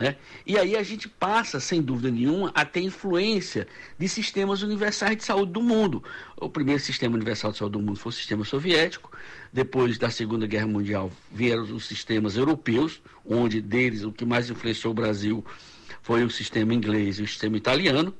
Né? E aí a gente passa, sem dúvida nenhuma, a ter influência de sistemas universais de saúde do mundo. O primeiro sistema universal de saúde do mundo foi o sistema soviético, depois da Segunda Guerra Mundial vieram os sistemas europeus, onde deles o que mais influenciou o Brasil foi o sistema inglês e o sistema italiano.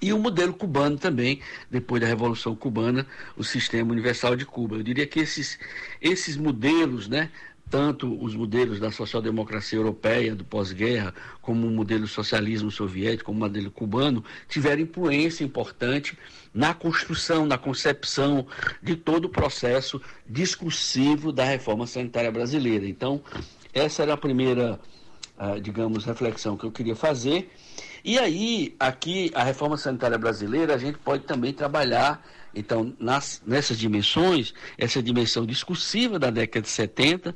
E o modelo cubano também, depois da Revolução Cubana, o Sistema Universal de Cuba. Eu diria que esses, esses modelos né, tanto os modelos da social-democracia europeia do pós-guerra, como o modelo socialismo soviético, como o modelo cubano, tiveram influência importante na construção, na concepção de todo o processo discursivo da reforma sanitária brasileira. Então, essa era a primeira, uh, digamos, reflexão que eu queria fazer. E aí, aqui, a reforma sanitária brasileira, a gente pode também trabalhar então, nas, nessas dimensões, essa dimensão discursiva da década de 70,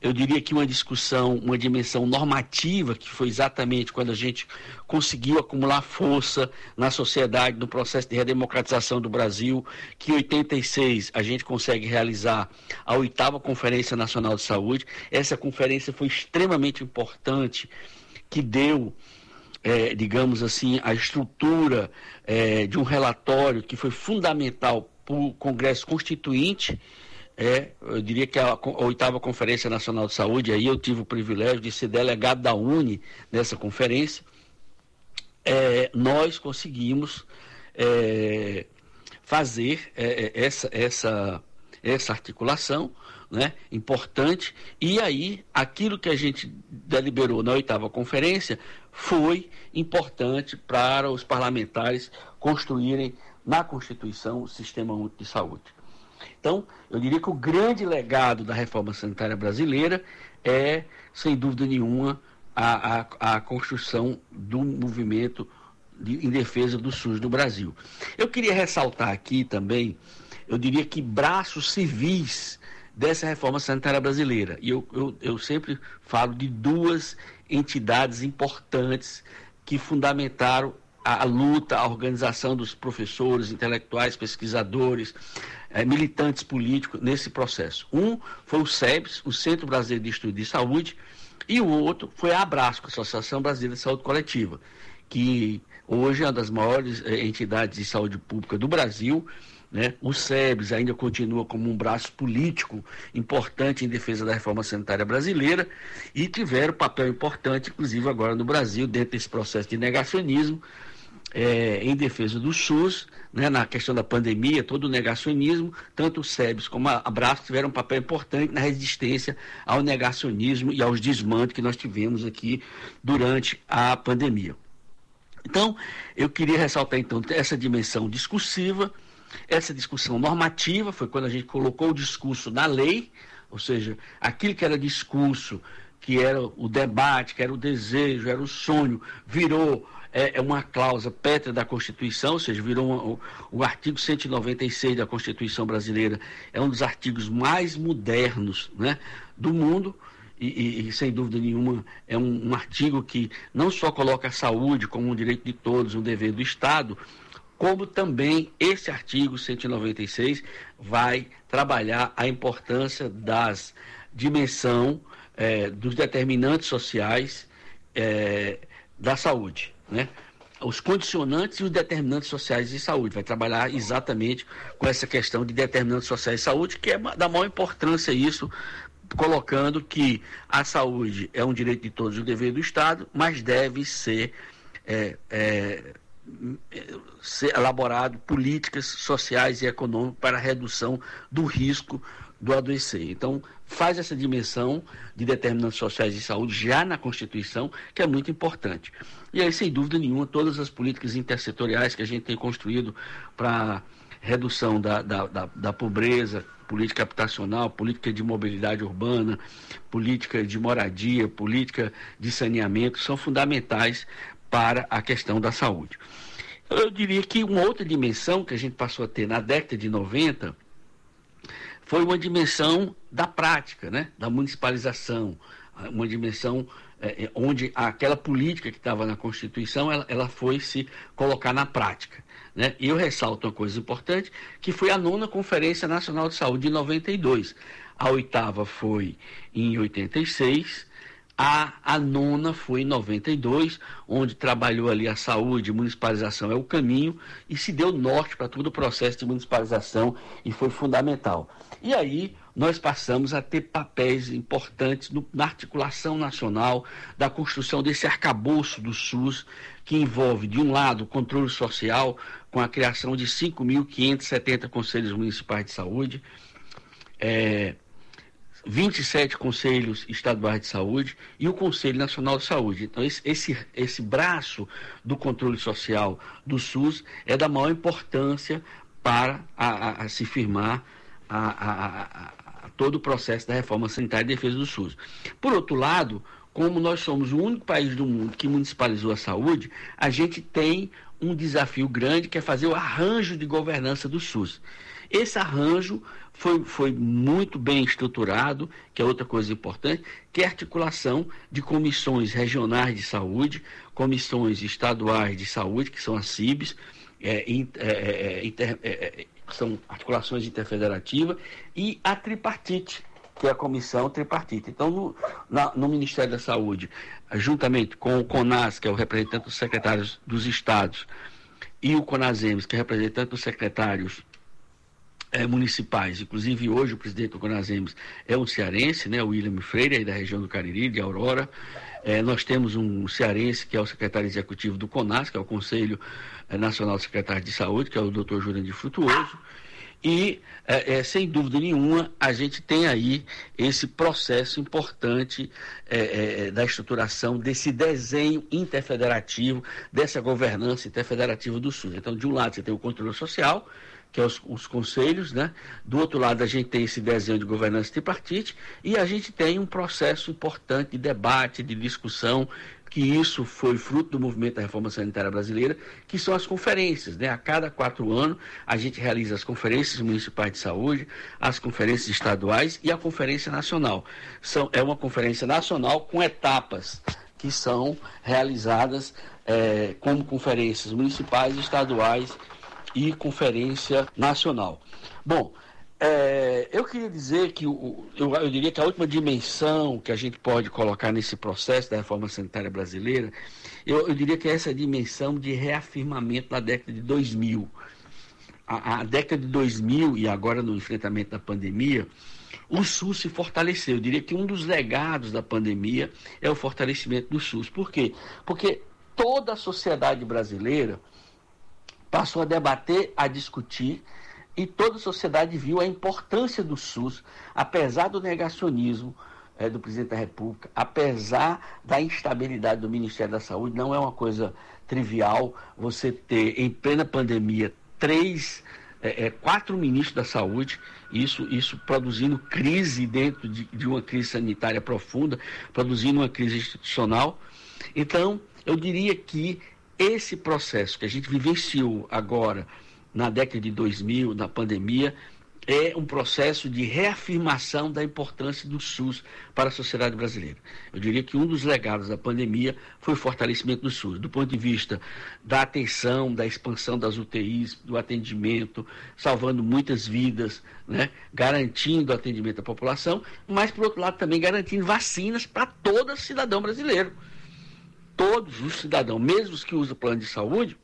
eu diria que uma discussão, uma dimensão normativa, que foi exatamente quando a gente conseguiu acumular força na sociedade, no processo de redemocratização do Brasil, que em 86 a gente consegue realizar a oitava Conferência Nacional de Saúde. Essa conferência foi extremamente importante, que deu é, digamos assim, a estrutura é, de um relatório que foi fundamental para o Congresso Constituinte, é, eu diria que a, a, oitava Conferência Nacional de Saúde, aí eu tive o privilégio de ser delegado da UNE nessa conferência, é, nós conseguimos é, fazer é, é, essa, essa, essa articulação né, importante, e aí aquilo que a gente deliberou na oitava conferência foi importante para os parlamentares construírem na Constituição o Sistema Único de Saúde. Então, eu diria que o grande legado da reforma sanitária brasileira é, sem dúvida nenhuma, a, a, a construção do movimento de, em defesa do SUS no Brasil. Eu queria ressaltar aqui também, eu diria que braços civis dessa reforma sanitária brasileira. E eu, eu, eu sempre falo de duas entidades importantes que fundamentaram a, a luta, a organização dos professores, intelectuais, pesquisadores, eh, militantes políticos nesse processo. Um foi o SEBS, o Centro Brasileiro de Estudo de Saúde, e o outro foi a Abrasco, a Associação Brasileira de Saúde Coletiva, que hoje é uma das maiores eh, entidades de saúde pública do Brasil, né? O SEBS ainda continua como um braço político importante em defesa da reforma sanitária brasileira e tiveram papel importante, inclusive agora no Brasil, dentro desse processo de negacionismo, é, em defesa do SUS, né, na questão da pandemia, todo o negacionismo, tanto o SEBS como a Abraço tiveram um papel importante na resistência ao negacionismo e aos desmandos que nós tivemos aqui durante a pandemia. Então, eu queria ressaltar então essa dimensão discursiva, essa discussão normativa foi quando a gente colocou o discurso na lei, ou seja, aquilo que era discurso, que era o debate, que era o desejo, era o sonho, virou é, é uma cláusula pétrea da Constituição, ou seja, virou uma, o, o artigo 196 da Constituição brasileira, é um dos artigos mais modernos né, do mundo. E, e, e, sem dúvida nenhuma é um, um, artigo que não só coloca a saúde como um direito de todos, um dever do Estado, como também esse artigo 196 vai trabalhar a importância das dimensão é, dos determinantes sociais é, da saúde, né? Os condicionantes e os determinantes sociais de saúde. Vai trabalhar exatamente com essa questão de determinantes sociais de saúde, que é da maior importância isso, colocando que a saúde é um direito de todos e um dever do Estado, mas deve ser é, é, ser elaborado políticas sociais e econômicas para a redução do risco do adoecer. Então, faz essa dimensão de determinantes sociais de saúde já na Constituição, que é muito importante. E aí, sem dúvida nenhuma, todas as políticas intersetoriais que a gente tem construído para redução da, da, da, da pobreza, política habitacional, política de mobilidade urbana, política de moradia, política de saneamento, são fundamentais para a questão da saúde. Eu diria que uma outra dimensão que a gente passou a ter na década de 90 foi uma dimensão da prática, né? da municipalização, uma dimensão é, onde aquela política que estava na Constituição ela, ela foi se colocar na prática. Né? E eu ressalto uma coisa importante, que foi a nona Conferência Nacional de Saúde de 92. A oitava foi em 86, A, a nona foi em 92, onde trabalhou ali a saúde, municipalização é o caminho, e se deu norte para todo o processo de municipalização e foi fundamental. E aí nós passamos a ter papéis importantes no, na articulação nacional da construção desse arcabouço do SUS, que envolve, de um lado, o controle social, com a criação de 5.570 conselhos municipais de saúde, é, 27 conselhos estaduais de saúde e o Conselho Nacional de Saúde. Então, esse, esse, esse braço do controle social do SUS é da maior importância para a, a, a se firmar a, todo o processo da reforma sanitária e defesa do SUS. Por outro lado, como nós somos o único país do mundo que municipalizou a saúde, a gente tem um desafio grande que é fazer o arranjo de governança do SUS. Esse arranjo foi, foi muito bem estruturado, que é outra coisa importante, que é a articulação de comissões regionais de saúde, comissões estaduais de saúde, que são as CIBs, é, é, é, inter, é, é, são articulações interfederativas, e a tripartite, que é a comissão tripartite. Então, no, na, no Ministério da Saúde, juntamente com o CONAS, que é o representante dos secretários dos estados, e o CONASEMES, que é representante dos secretários é, municipais. Inclusive, hoje o presidente do Conasems é um cearense, né, o William Freire, aí da região do Cariri, de Aurora. É, nós temos um cearense que é o secretário executivo do CONAS, que é o Conselho é, Nacional de Secretários de Saúde, que é o doutor Jurandir Frutuoso. E, é, é, sem dúvida nenhuma, a gente tem aí esse processo importante é, da estruturação desse desenho interfederativo, dessa governança interfederativa do SUS. Então, de um lado, você tem o controle social, que é os, os, conselhos, né? Do outro lado, a gente tem esse desenho de governança tripartite e a gente tem um processo importante de debate, de discussão, que isso foi fruto do movimento da reforma sanitária brasileira, que são as conferências, né? A cada quatro anos, a gente realiza as conferências municipais de saúde, as conferências estaduais e a conferência nacional. São, é uma conferência nacional com etapas que são realizadas é, como conferências municipais, estaduais e Conferência Nacional. Bom, é, eu queria dizer que o, eu, eu, diria que a última dimensão que a gente pode colocar nesse processo da reforma sanitária brasileira, eu, eu diria que é essa dimensão de reafirmamento da década de 2000. A, a, década de 2000 e agora no enfrentamento da pandemia, o SUS se fortaleceu. Eu diria que um dos legados da pandemia é o fortalecimento do SUS. Por quê? Porque toda a sociedade brasileira passou a debater, a discutir, e toda a sociedade viu a importância do SUS, apesar do negacionismo é, do presidente da República, apesar da instabilidade do Ministério da Saúde, não é uma coisa trivial você ter, em plena pandemia, três, é, é, quatro ministros da saúde, isso, isso produzindo crise dentro de, de uma crise sanitária profunda, produzindo uma crise institucional. Então, eu diria que esse processo que a gente vivenciou agora, na década de 2000, na pandemia, é um processo de reafirmação da importância do SUS para a sociedade brasileira. Eu diria que um dos legados da pandemia foi o fortalecimento do SUS, do ponto de vista da atenção, da expansão das UTIs, do atendimento, salvando muitas vidas, né? garantindo o atendimento à população, mas, por outro lado, também garantindo vacinas para todo cidadão brasileiro todos os cidadãos, mesmo os que usam plano de saúde,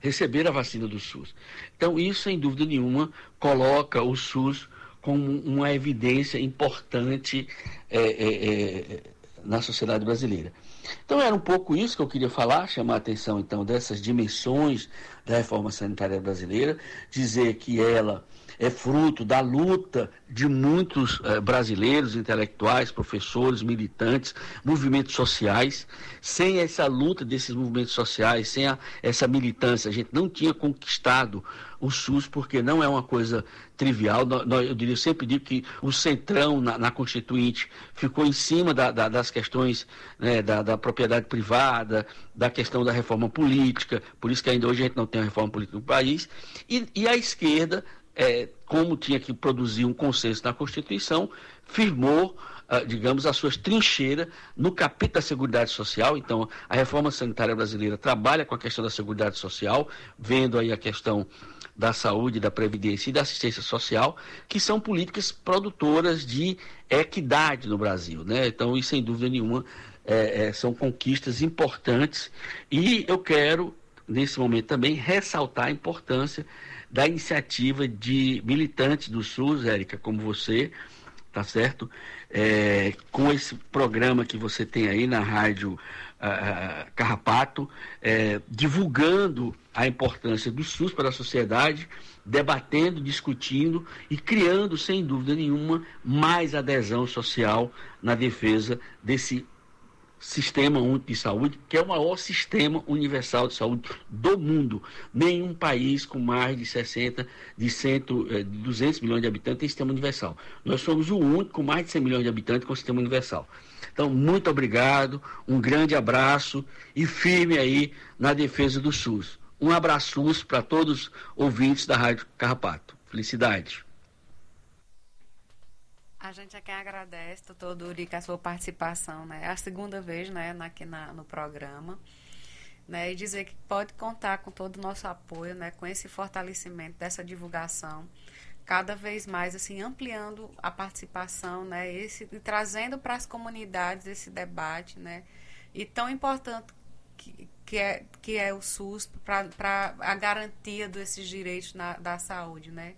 receber a vacina do SUS. Então, isso, sem dúvida nenhuma, coloca o SUS como uma evidência importante é, é, é, na sociedade brasileira. Então, era um pouco isso que eu queria falar, chamar a atenção, então, dessas dimensões da reforma sanitária brasileira, dizer que ela é fruto da luta de muitos eh, brasileiros, intelectuais, professores, militantes, movimentos sociais. Sem essa luta desses movimentos sociais, sem a, essa militância, a gente não tinha conquistado o SUS, porque não é uma coisa trivial. Eu diria, eu sempre digo que o centrão na, na Constituinte ficou em cima da, da, das questões né, da, da, propriedade privada, da questão da reforma política, por isso que ainda hoje a gente não tem uma reforma política no país, e, e a esquerda é, como tinha que produzir um consenso na Constituição, firmou ah, digamos, as suas trincheiras no capítulo da Seguridade Social. Então, a reforma sanitária brasileira trabalha com a questão da Seguridade Social, vendo aí a questão da saúde, da previdência e da assistência social, que são políticas produtoras de equidade no Brasil. Né? Então, isso sem dúvida nenhuma é, é, são conquistas importantes e eu quero, nesse momento também, ressaltar a importância da iniciativa de militantes do SUS, Érica, como você, tá certo? É, com esse programa que você tem aí na rádio uh, Carrapato, é, divulgando a importância do SUS para a sociedade, debatendo, discutindo e criando, sem dúvida nenhuma, mais adesão social na defesa desse Sistema Único de Saúde, que é o maior sistema universal de saúde do mundo. Nenhum país com mais de 60, de, 100, de 200 milhões de habitantes tem sistema universal. Nós somos o único com mais de 100 milhões de habitantes com sistema universal. Então, muito obrigado, um grande abraço e firme aí na defesa do SUS. Um abraço para todos os ouvintes da Rádio Carrapato. Felicidade. A gente aqui agradece, doutor Duri, com a sua participação, né? É a segunda vez, né, aqui na, no programa. Né, e dizer que pode contar com todo o nosso apoio, né, com esse fortalecimento dessa divulgação, cada vez mais assim ampliando a participação, né, esse e trazendo para as comunidades esse debate, né, e tão importante que, que é que é o SUS para a garantia desses direitos na, da saúde, né.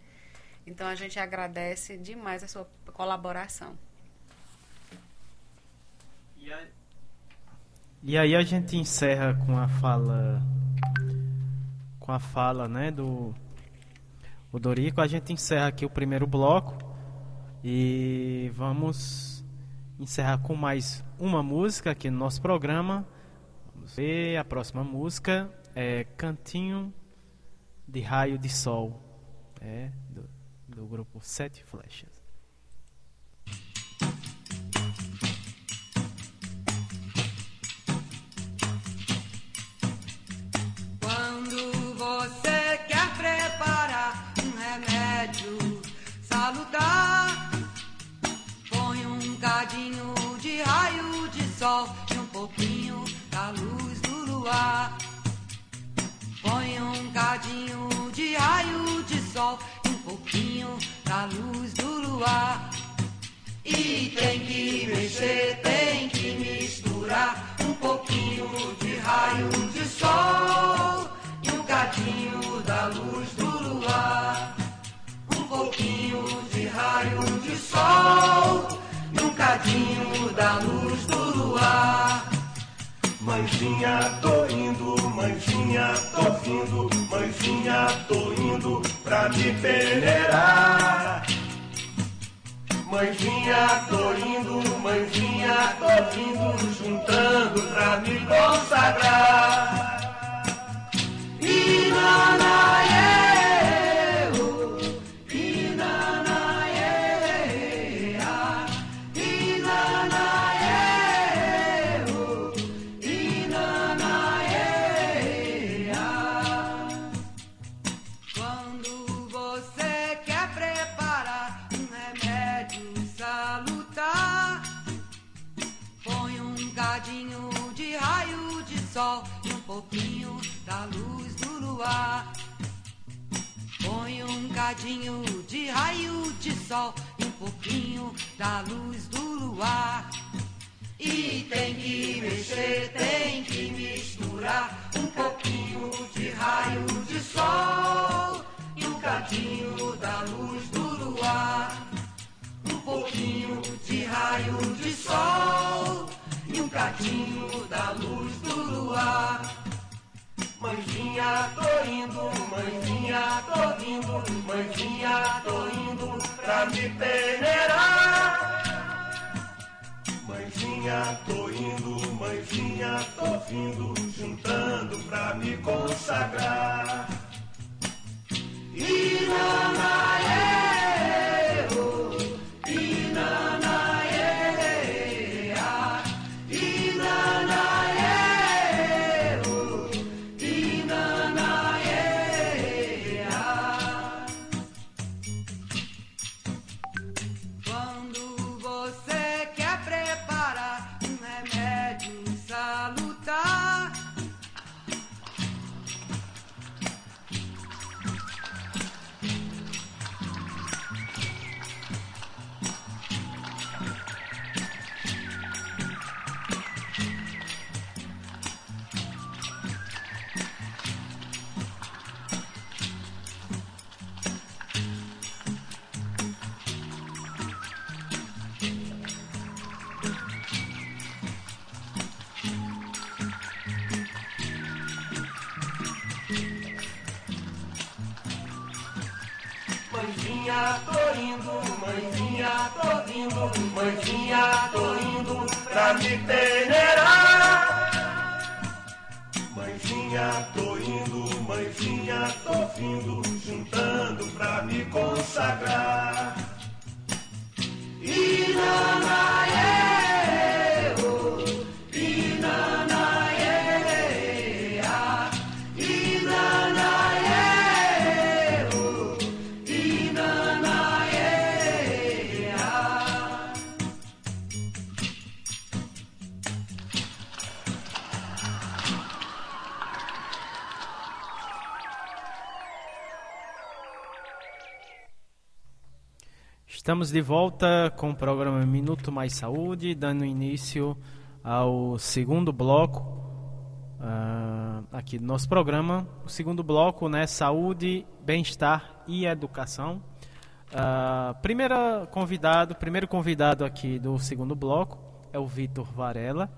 Então a gente agradece demais a sua colaboração. E aí, a gente encerra com a fala com a fala, né, do o Dorico. A gente encerra aqui o primeiro bloco e vamos encerrar com mais uma música aqui no nosso programa. Vamos ver a próxima música é Cantinho de Raio de Sol. É, do, do grupo Sete Flechas. Salutar, põe um cadinho de raio de sol e um pouquinho da luz do luar. Põe um cadinho de raio de sol pouquinho da luz do luar. E tem que mexer, tem que misturar um pouquinho de raio de sol e um cadinho da luz do luar. Da luz do luar. Mãezinha, tô indo, mãezinha, tô vindo, mãezinha, tô indo pra me peneirar. Mãezinha, tô indo, mãezinha, tô vindo, juntando pra me consagrar. E na, na, yeah. Cadinho de raio de sol e um pouquinho da luz do luar. E tem que mexer, tem que misturar um pouquinho de raio de sol e um cadinho da luz do luar. Um pouquinho de raio de sol e um cadinho da luz do luar. Mãezinha, tô indo, mãezinha, tô vindo, mãezinha, tô indo pra me peneirar. Mãezinha, tô indo, mãezinha, tô vindo, juntando pra me consagrar. E na, é, tô indo pra me peneirar. Mãezinha, tô indo, mãezinha, tô vindo, juntando pra me consagrar. E Estamos de volta com o programa Minuto Mais Saúde, dando início ao segundo bloco uh, aqui do nosso programa. O segundo bloco, né, Saúde, Bem-Estar e Educação. Uh, convidado, primeiro convidado aqui do segundo bloco é o Vitor Varela,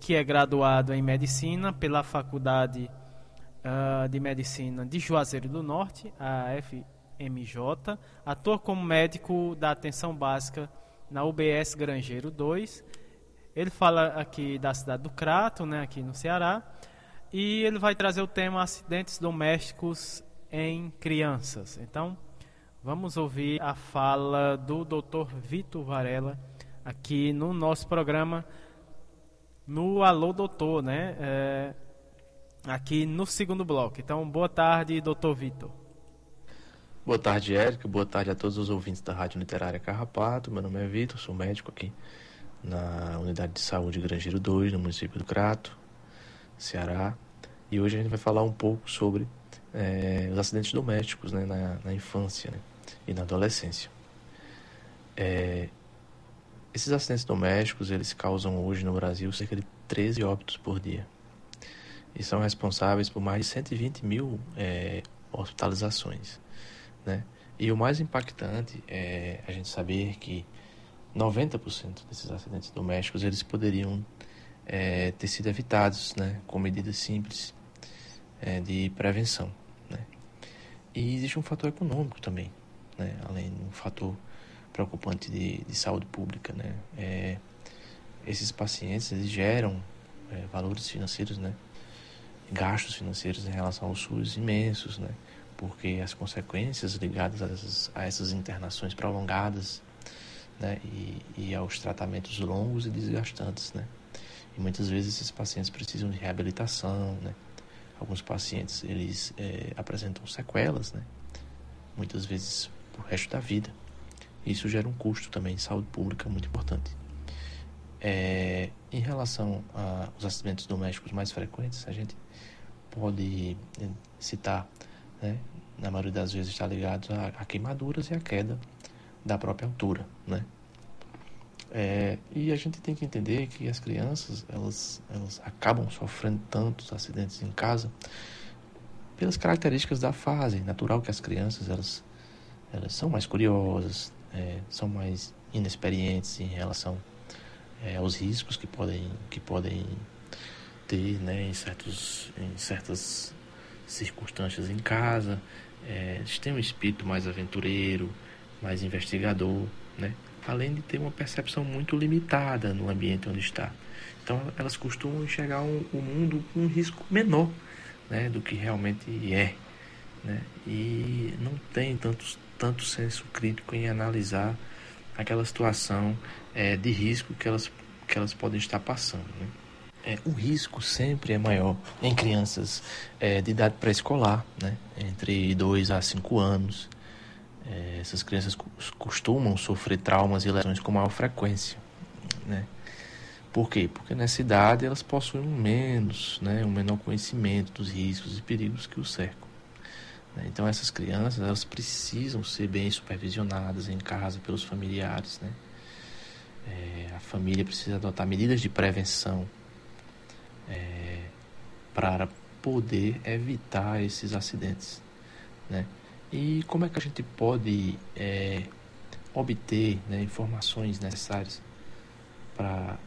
que é graduado em Medicina pela Faculdade uh, de Medicina de Juazeiro do Norte, a F MJ, atua como médico da atenção básica na UBS Grangeiro 2. Ele fala aqui da cidade do Crato, né, aqui no Ceará, e ele vai trazer o tema acidentes domésticos em crianças. Então, vamos ouvir a fala do Dr. Vitor Varela aqui no nosso programa no Alô Doutor, né? É, aqui no segundo bloco. Então, boa tarde, doutor Vitor. Boa tarde, Érica. Boa tarde a todos os ouvintes da Rádio Literária Carrapato. Meu nome é Vitor, sou médico aqui na Unidade de Saúde Grangeiro 2, no município do Crato, Ceará. E hoje a gente vai falar um pouco sobre é, os acidentes domésticos né, na, na infância né, e na adolescência. É, esses acidentes domésticos, eles causam hoje no Brasil cerca de 13 óbitos por dia. E são responsáveis por mais de 120 mil é, hospitalizações. Né? E o mais impactante é a gente saber que 90% desses acidentes domésticos eles poderiam é, ter sido evitados né, com medidas simples é, de prevenção. Né? E existe um fator econômico também, né, além de um fator preocupante de, de saúde pública. Né? É, esses pacientes eles geram é, valores financeiros, né, gastos financeiros em relação ao SUS imensos, né? Porque as consequências ligadas a essas, internações prolongadas né, e, e, aos tratamentos longos e desgastantes. Né? E muitas vezes esses pacientes precisam de reabilitação. Né? Alguns pacientes eles é, apresentam sequelas, né? muitas vezes o resto da vida. Isso gera um custo também de saúde pública muito importante. É, em relação aos acidentes domésticos mais frequentes, a gente pode é, citar né, na maioria das vezes está ligado a, a queimaduras e a queda da própria altura, né? É, e a gente tem que entender que as crianças elas, elas acabam sofrendo tantos acidentes em casa pelas características da fase natural que as crianças elas, elas são mais curiosas, é, são mais inexperientes em relação é, aos riscos que podem, que podem ter né, em, certos, em certas circunstâncias em casa é, eles têm um espírito mais aventureiro, mais investigador, né? além de ter uma percepção muito limitada no ambiente onde está. Então elas costumam enxergar o um, um mundo com um risco menor né, do que realmente é. Né? E não tem tanto, tanto senso crítico em analisar aquela situação é, de risco que elas, que elas podem estar passando. Né? É, o risco sempre é maior em crianças é, de idade pré-escolar, né? entre 2 a 5 anos. É, essas crianças costumam sofrer traumas e lesões com maior frequência. Né? Por quê? Porque nessa idade elas possuem menos, né? um menor conhecimento dos riscos e perigos que os cercam. Né? Então essas crianças elas precisam ser bem supervisionadas em casa pelos familiares. Né? É, a família precisa adotar medidas de prevenção é, para poder evitar esses acidentes. Né? E como é que a gente pode é, obter né, informações necessárias para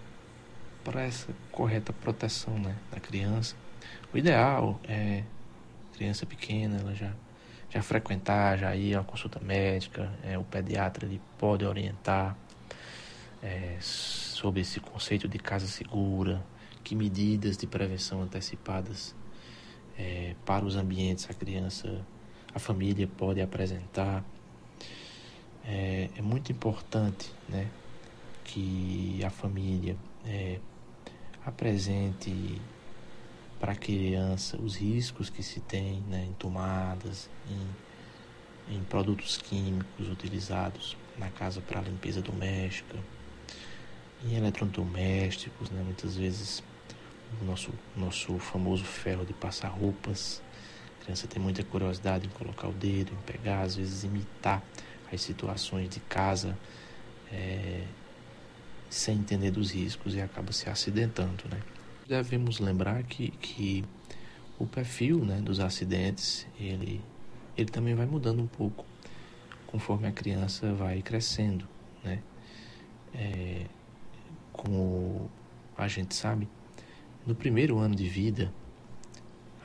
para essa correta proteção né, da criança? O ideal é criança pequena, ela já já frequentar, já ir a uma consulta médica, é, o pediatra ele pode orientar é, sobre esse conceito de casa segura, que medidas de prevenção antecipadas é, para os ambientes a criança, a família pode apresentar. É, é muito importante né, que a família é, apresente para a criança os riscos que se tem né, em tomadas, em, em produtos químicos utilizados na casa para limpeza doméstica, em eletrodomésticos, né, muitas vezes nosso, nosso famoso ferro de passar roupas. A criança tem muita curiosidade em colocar o dedo, em pegar, às vezes imitar as situações de casa é, sem entender dos riscos e acaba se acidentando, né? Devemos lembrar que, que o perfil né, dos acidentes ele, ele também vai mudando um pouco conforme a criança vai crescendo, né? É, como a gente sabe, no primeiro ano de vida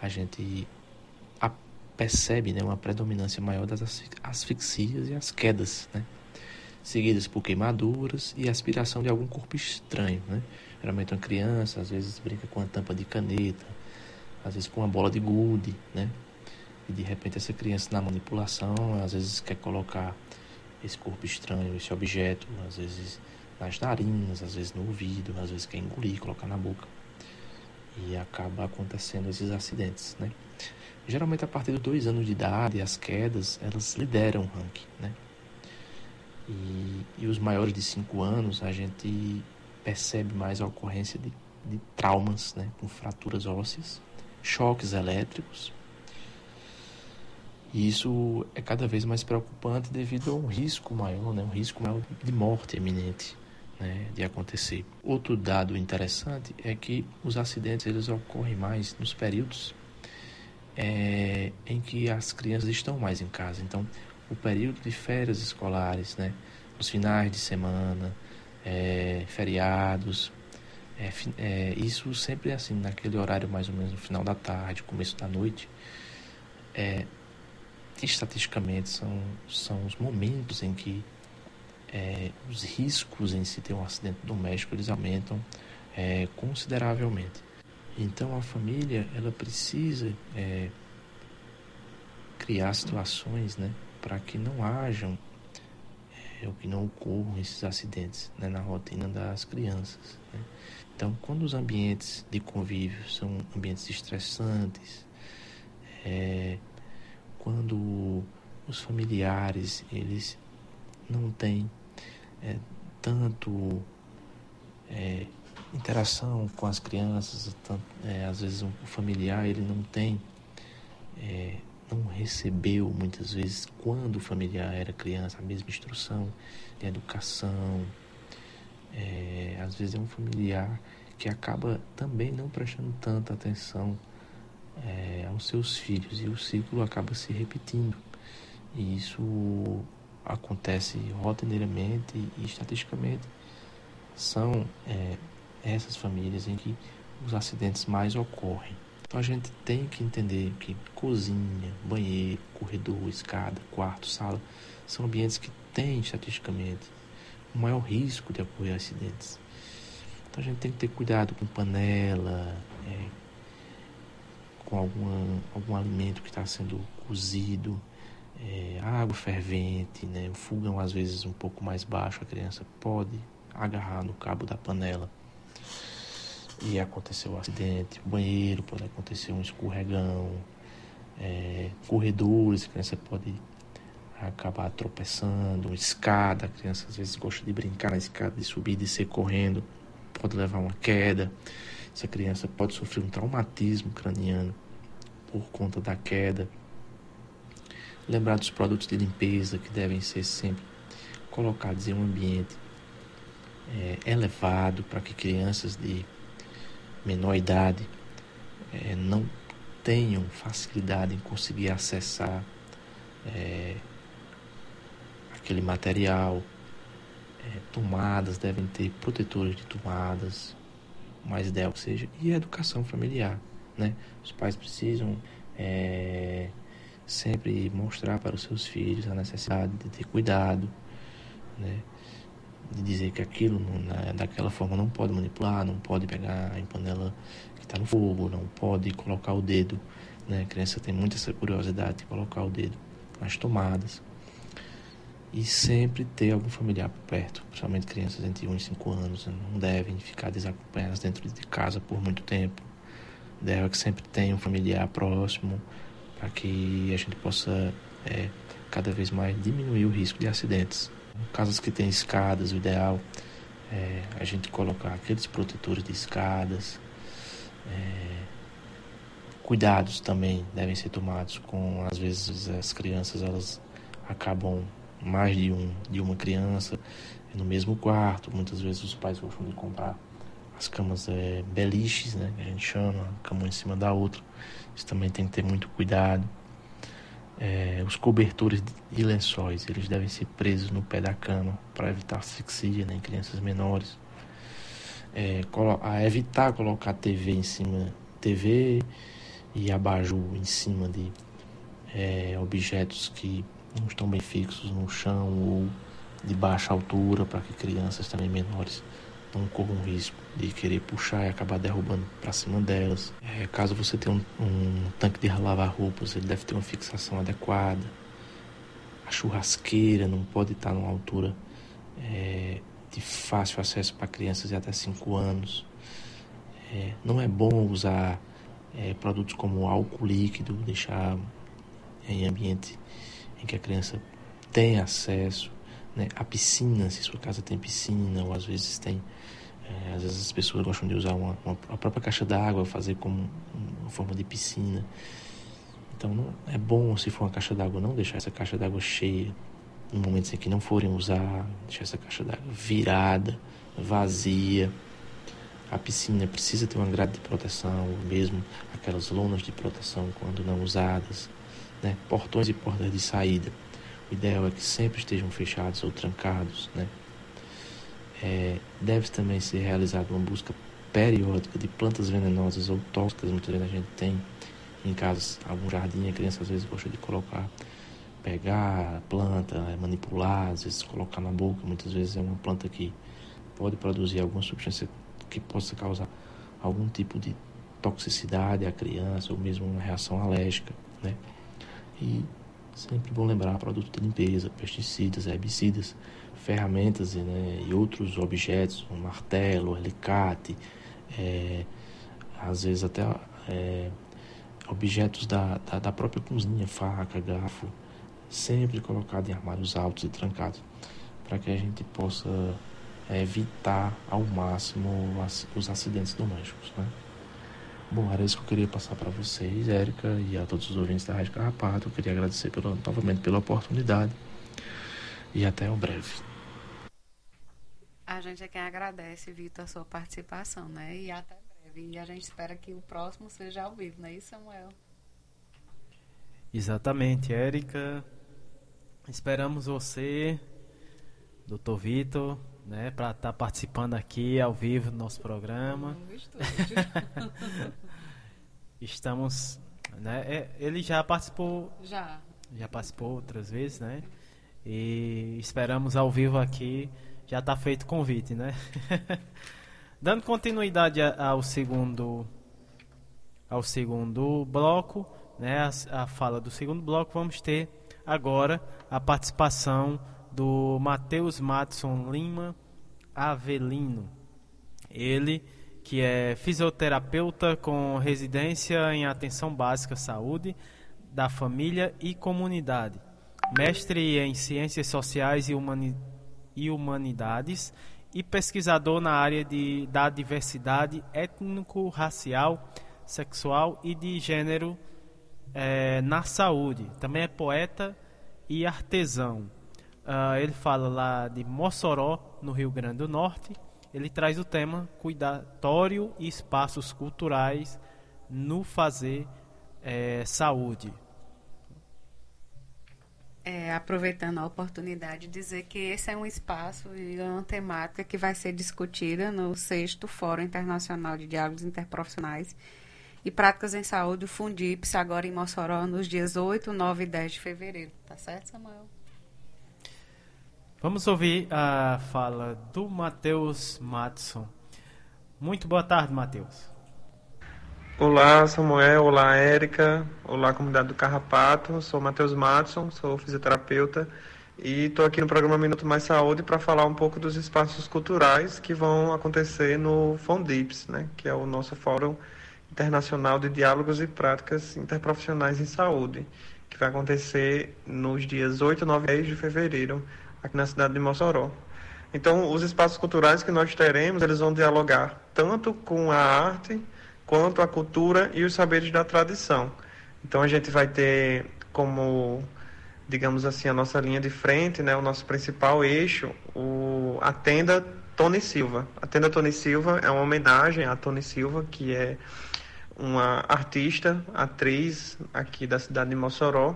a gente percebe né, uma predominância maior das asfixias e as quedas, né? seguidas por queimaduras e aspiração de algum corpo estranho. Né? Geralmente uma criança, às vezes brinca com uma tampa de caneta, às vezes com uma bola de gude, né? E de repente essa criança na manipulação, às vezes quer colocar esse corpo estranho, esse objeto, às vezes nas narinas, às vezes no ouvido, às vezes quer engolir, colocar na boca. E acaba acontecendo esses acidentes, né? Geralmente a partir dos dois anos de idade, as quedas, elas lideram o ranking, né? E, e os maiores de cinco anos, a gente percebe mais a ocorrência de, de traumas, né, com fraturas ósseas, choques elétricos. E isso é cada vez mais preocupante devido a um risco maior, né, um risco maior de morte eminente né, de acontecer. Outro dado interessante é que os acidentes eles ocorrem mais nos períodos é, em que as crianças estão mais em casa. Então, o período de férias escolares, né, nos finais de semana, é, feriados. É, é, isso sempre assim, naquele horário mais ou menos no final da tarde, começo da noite. É, estatisticamente são, são os momentos em que é, os riscos em se ter um acidente doméstico eles aumentam é, consideravelmente. Então a família ela precisa é, criar situações né, para que não hajam é, que não ocorram esses acidentes né, na rotina das crianças. Né? Então, quando os ambientes de convívio são ambientes estressantes, é, quando os familiares eles não têm é, tanto é, interação com as crianças, tanto, é, às vezes um familiar ele não tem é, não recebeu muitas vezes, quando o familiar era criança, a mesma instrução de educação. É, às vezes é um familiar que acaba também não prestando tanta atenção é, aos seus filhos e o ciclo acaba se repetindo. E isso acontece rotineiramente e estatisticamente são é, essas famílias em que os acidentes mais ocorrem. Então a gente tem que entender que cozinha, banheiro, corredor, escada, quarto, sala são ambientes que têm estatisticamente o maior risco de ocorrer acidentes. Então a gente tem que ter cuidado com panela, é, com alguma, algum alimento que está sendo cozido, é, água fervente, né? o fogão às vezes um pouco mais baixo, a criança pode agarrar no cabo da panela e aconteceu um acidente, banheiro, pode acontecer um escorregão, é, corredores, a criança pode acabar tropeçando, escada, a criança às vezes gosta de brincar na escada, de subir, de descer correndo, pode levar uma queda. Essa criança pode sofrer um traumatismo craniano por conta da queda. Lembrar dos produtos de limpeza que devem ser sempre colocados em um ambiente é, elevado para que crianças de menor idade é, não tenham facilidade em conseguir acessar é, aquele material. Tomadas devem ter protetores de tomadas, mais ideal que seja, e a educação familiar. Né? Os pais precisam é, sempre mostrar para os seus filhos a necessidade de ter cuidado, né? de dizer que aquilo né, daquela forma não pode manipular, não pode pegar em panela que está no fogo, não pode colocar o dedo. Né? A criança tem muita essa curiosidade de colocar o dedo nas tomadas. E sempre ter algum familiar por perto, principalmente crianças entre 1 e 5 anos, né? não devem ficar desacompanhadas dentro de casa por muito tempo. Deve que sempre tenha um familiar próximo para que a gente possa é, cada vez mais diminuir o risco de acidentes. Casas que têm escadas, o ideal é a gente colocar aqueles protetores de escadas. É, cuidados também devem ser tomados com, às vezes, as crianças elas acabam mais de um de uma criança no mesmo quarto. Muitas vezes os pais gostam de comprar as camas é, beliches, né, que a gente chama, cama em cima da outra. Isso também tem que ter muito cuidado. É, os cobertores e lençóis, eles devem ser presos no pé da cama para evitar asfixia né, em crianças menores. É, a evitar colocar TV em cima, TV e abajur em cima de é, objetos que não estão bem fixos no chão ou de baixa altura para que crianças também menores não corram risco de querer puxar e acabar derrubando para cima delas. É, caso você tenha um, um tanque de lavar roupas, ele deve ter uma fixação adequada. A churrasqueira não pode estar numa altura é, de fácil acesso para crianças de até 5 anos. É, não é bom usar é, produtos como álcool líquido, deixar em ambiente em que a criança tem acesso. Né? A piscina, se sua casa tem piscina, ou às vezes tem é, às vezes as pessoas gostam de usar uma, uma a própria caixa d'água, fazer como uma forma de piscina. Então não, é bom se for uma caixa d'água não deixar essa caixa d'água cheia no momento em que não forem usar, deixar essa caixa d'água virada, vazia. A piscina precisa ter uma grade de proteção, ou mesmo aquelas lonas de proteção quando não usadas, né? portões e portas de saída. O ideal é que sempre estejam fechados ou trancados, né? É, deve também ser realizada uma busca periódica de plantas venenosas ou tóxicas. Muitas vezes a gente tem em casa algum jardim, a criança às vezes gosta de colocar, pegar a planta, é, manipular, às vezes colocar na boca. Muitas vezes é uma planta que pode produzir alguma substância que possa causar algum tipo de toxicidade à criança ou mesmo uma reação alérgica, né? E sempre bom lembrar produtos de limpeza, pesticidas, herbicidas ferramentas né, e outros objetos, um martelo, um alicate, é, às vezes até é, objetos da, da, da, própria cozinha, faca, garfo, sempre colocado em armários altos e trancados, para que a gente possa evitar ao máximo os acidentes domésticos. Né? Bom, era isso que eu queria passar para vocês, Érica, e a todos os ouvintes da Rádio Carrapato. Eu queria agradecer novamente pela oportunidade e até o breve. A gente é quem agradece, Vitor, a sua participação, né? E até breve. E a gente espera que o próximo seja ao vivo, não é isso, Samuel? Exatamente, Érica. Esperamos você, doutor Vitor, né, para estar tá participando aqui ao vivo do nosso programa. Estamos, né, é, ele já participou. Já. Já participou outras vezes, né? E esperamos ao vivo aqui já está feito o convite, né? Dando continuidade ao segundo ao segundo bloco, né, a, a, fala do segundo bloco, vamos ter agora a participação do Matheus Matson Lima Avelino. Ele que é fisioterapeuta com residência em atenção básica saúde da família e comunidade, mestre em ciências sociais e humanidades e Humanidades e pesquisador na área de, da diversidade étnico-racial, sexual e de gênero é, na saúde. Também é poeta e artesão. Uh, ele fala lá de Mossoró, no Rio Grande do Norte. Ele traz o tema Cuidatório e Espaços Culturais no Fazer é, Saúde é, aproveitando a oportunidade, dizer que esse é um espaço e uma temática que vai ser discutida no sexto Fórum Internacional de Diálogos Interprofissionais, e Práticas em Saúde, o Fundips, agora em Mossoró, nos dias 8, 9 e 10 de fevereiro. Tá certo, Samuel? Vamos ouvir a fala do Matheus Matson. Muito boa tarde, Matheus. Olá, Samuel. Olá, Érica. Olá, comunidade do Carrapato. Sou Matheus Matson, sou fisioterapeuta e estou aqui no programa Minuto Mais Saúde para falar um pouco dos espaços culturais que vão acontecer no FONDIPS, né, que é o nosso Fórum Internacional de Diálogos e Práticas Interprofissionais em Saúde, que vai acontecer nos dias 8, 9 e 10 de fevereiro, aqui na cidade de Mossoró. Então, os espaços culturais que nós teremos, eles vão dialogar tanto com a arte, quanto a cultura e os saberes da tradição. Então, a gente vai ter como, digamos assim, a nossa linha de frente, né, o nosso principal eixo, o, a tenda Tony Silva. A tenda Tony Silva é uma homenagem a Tony Silva, que é uma artista, atriz aqui da cidade de Mossoró,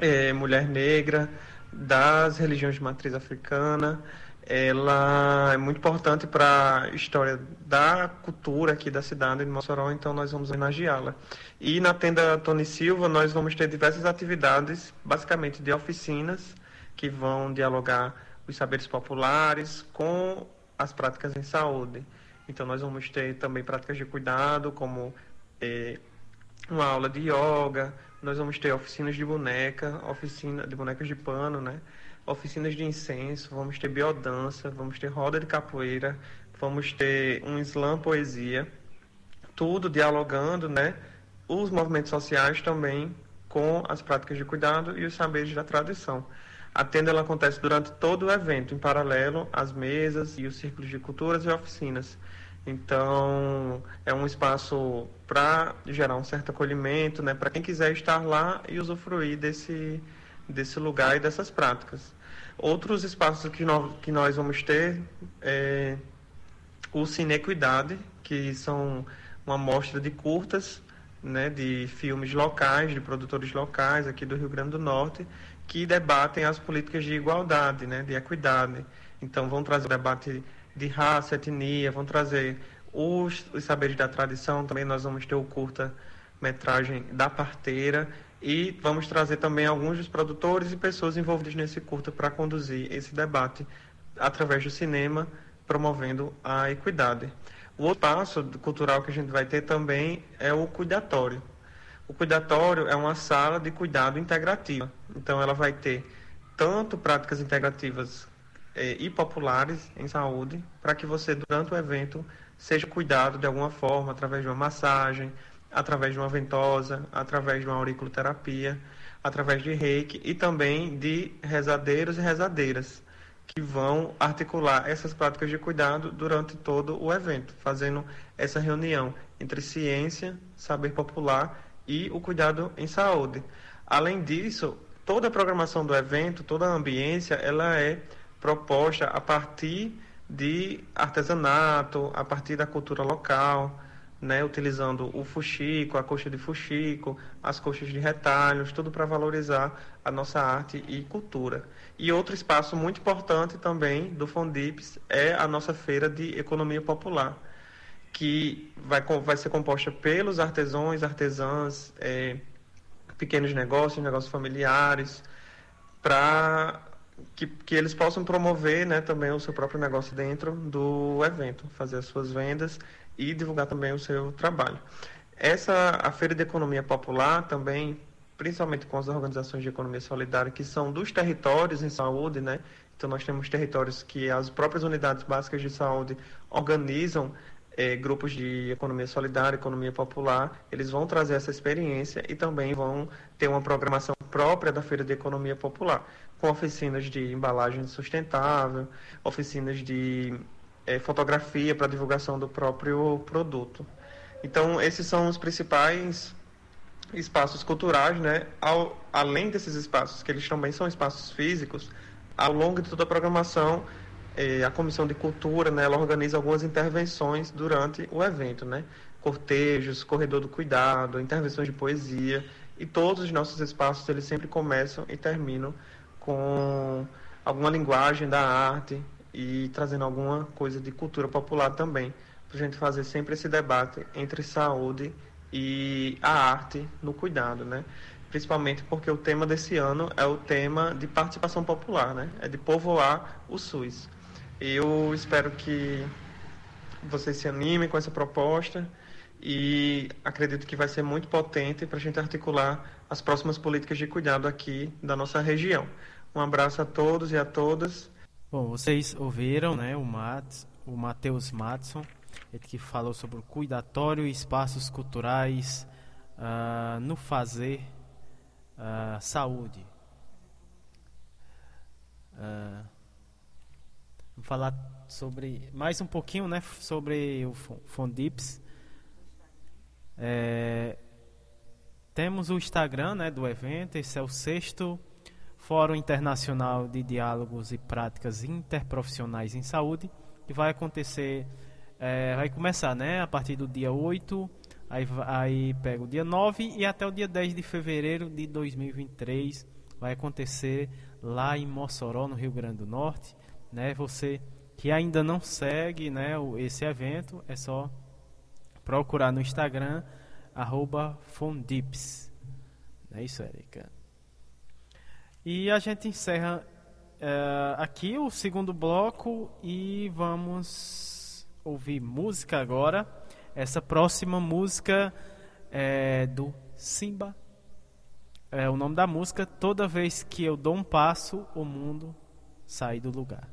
é, mulher negra, das religiões de matriz africana. Ela é muito importante para a história da cultura aqui da cidade de Mossoró, então nós vamos homenageá-la. E na tenda Tony Silva nós vamos ter diversas atividades, basicamente de oficinas, que vão dialogar os saberes populares com as práticas em saúde. Então nós vamos ter também práticas de cuidado, como é, uma aula de yoga, nós vamos ter oficinas de boneca, oficina de bonecas de pano, né? Oficinas de incenso, vamos ter biodança, vamos ter roda de capoeira, vamos ter um slam poesia, tudo dialogando, né? Os movimentos sociais também com as práticas de cuidado e os saberes da tradição. A tenda ela acontece durante todo o evento, em paralelo às mesas e os círculos de culturas e oficinas. Então, é um espaço para gerar um certo acolhimento, né, para quem quiser estar lá e usufruir desse, desse lugar e dessas práticas. Outros espaços que nós, que nós vamos ter é o Cine Equidade, que são uma mostra de curtas, né, de filmes locais, de produtores locais aqui do Rio Grande do Norte, que debatem as políticas de igualdade, né, de equidade. Então, vão trazer o debate de raça, etnia, vão trazer os, os saberes da tradição, também nós vamos ter o curta-metragem da parteira e vamos trazer também alguns dos produtores e pessoas envolvidas nesse curta para conduzir esse debate através do cinema, promovendo a equidade. O outro passo cultural que a gente vai ter também é o cuidatório. O cuidatório é uma sala de cuidado integrativa. Então, ela vai ter tanto práticas integrativas é, e populares em saúde, para que você, durante o evento, seja cuidado de alguma forma, através de uma massagem, através de uma ventosa, através de uma auriculoterapia, através de reiki e também de rezadeiros e rezadeiras, que vão articular essas práticas de cuidado durante todo o evento, fazendo essa reunião entre ciência, saber popular e o cuidado em saúde. Além disso, toda a programação do evento, toda a ambiência, ela é proposta a partir de artesanato, a partir da cultura local, né, utilizando o fuxico, a coxa de fuxico, as coxas de retalhos, tudo para valorizar a nossa arte e cultura. E outro espaço muito importante também do Fondips é a nossa feira de economia popular, que vai, vai ser composta pelos artesãos, artesãs, é, pequenos negócios, negócios familiares, para que, que eles possam promover né, também o seu próprio negócio dentro do evento, fazer as suas vendas e divulgar também o seu trabalho. Essa a feira de economia popular também, principalmente com as organizações de economia solidária que são dos territórios em saúde, né? Então nós temos territórios que as próprias unidades básicas de saúde organizam é, grupos de economia solidária, economia popular, eles vão trazer essa experiência e também vão ter uma programação própria da Feira de Economia Popular, com oficinas de embalagem sustentável, oficinas de é, fotografia para divulgação do próprio produto. Então, esses são os principais espaços culturais, né? Ao, além desses espaços, que eles também são espaços físicos, ao longo de toda a programação, eh, a Comissão de Cultura, né, ela organiza algumas intervenções durante o evento, né? Cortejos, corredor do cuidado, intervenções de poesia, e todos os nossos espaços, eles sempre começam e terminam com alguma linguagem da arte e trazendo alguma coisa de cultura popular também, para a gente fazer sempre esse debate entre saúde e a arte no cuidado, né? Principalmente porque o tema desse ano é o tema de participação popular, né? É de povoar o SUS. Eu espero que vocês se animem com essa proposta e acredito que vai ser muito potente para a gente articular as próximas políticas de cuidado aqui da nossa região. Um abraço a todos e a todas. Bom, vocês ouviram, né, o Mats, o Matheus Matson, ele que falou sobre o cuidatório e espaços culturais uh, no fazer uh, saúde. Uh, vamos falar sobre mais um pouquinho, né, sobre o Fondips. É, temos o Instagram, né, do evento. Esse é o sexto Fórum Internacional de Diálogos e Práticas Interprofissionais em Saúde, que vai acontecer, é, vai começar, né, a partir do dia 8, aí, aí pega o dia 9 e até o dia 10 de fevereiro de 2023 vai acontecer lá em Mossoró, no Rio Grande do Norte, né? Você que ainda não segue, né, esse evento, é só procurar no Instagram arroba Fondips. É isso, Erika. E a gente encerra uh, aqui o segundo bloco e vamos ouvir música agora. Essa próxima música é do Simba. É o nome da música. Toda vez que eu dou um passo, o mundo sai do lugar.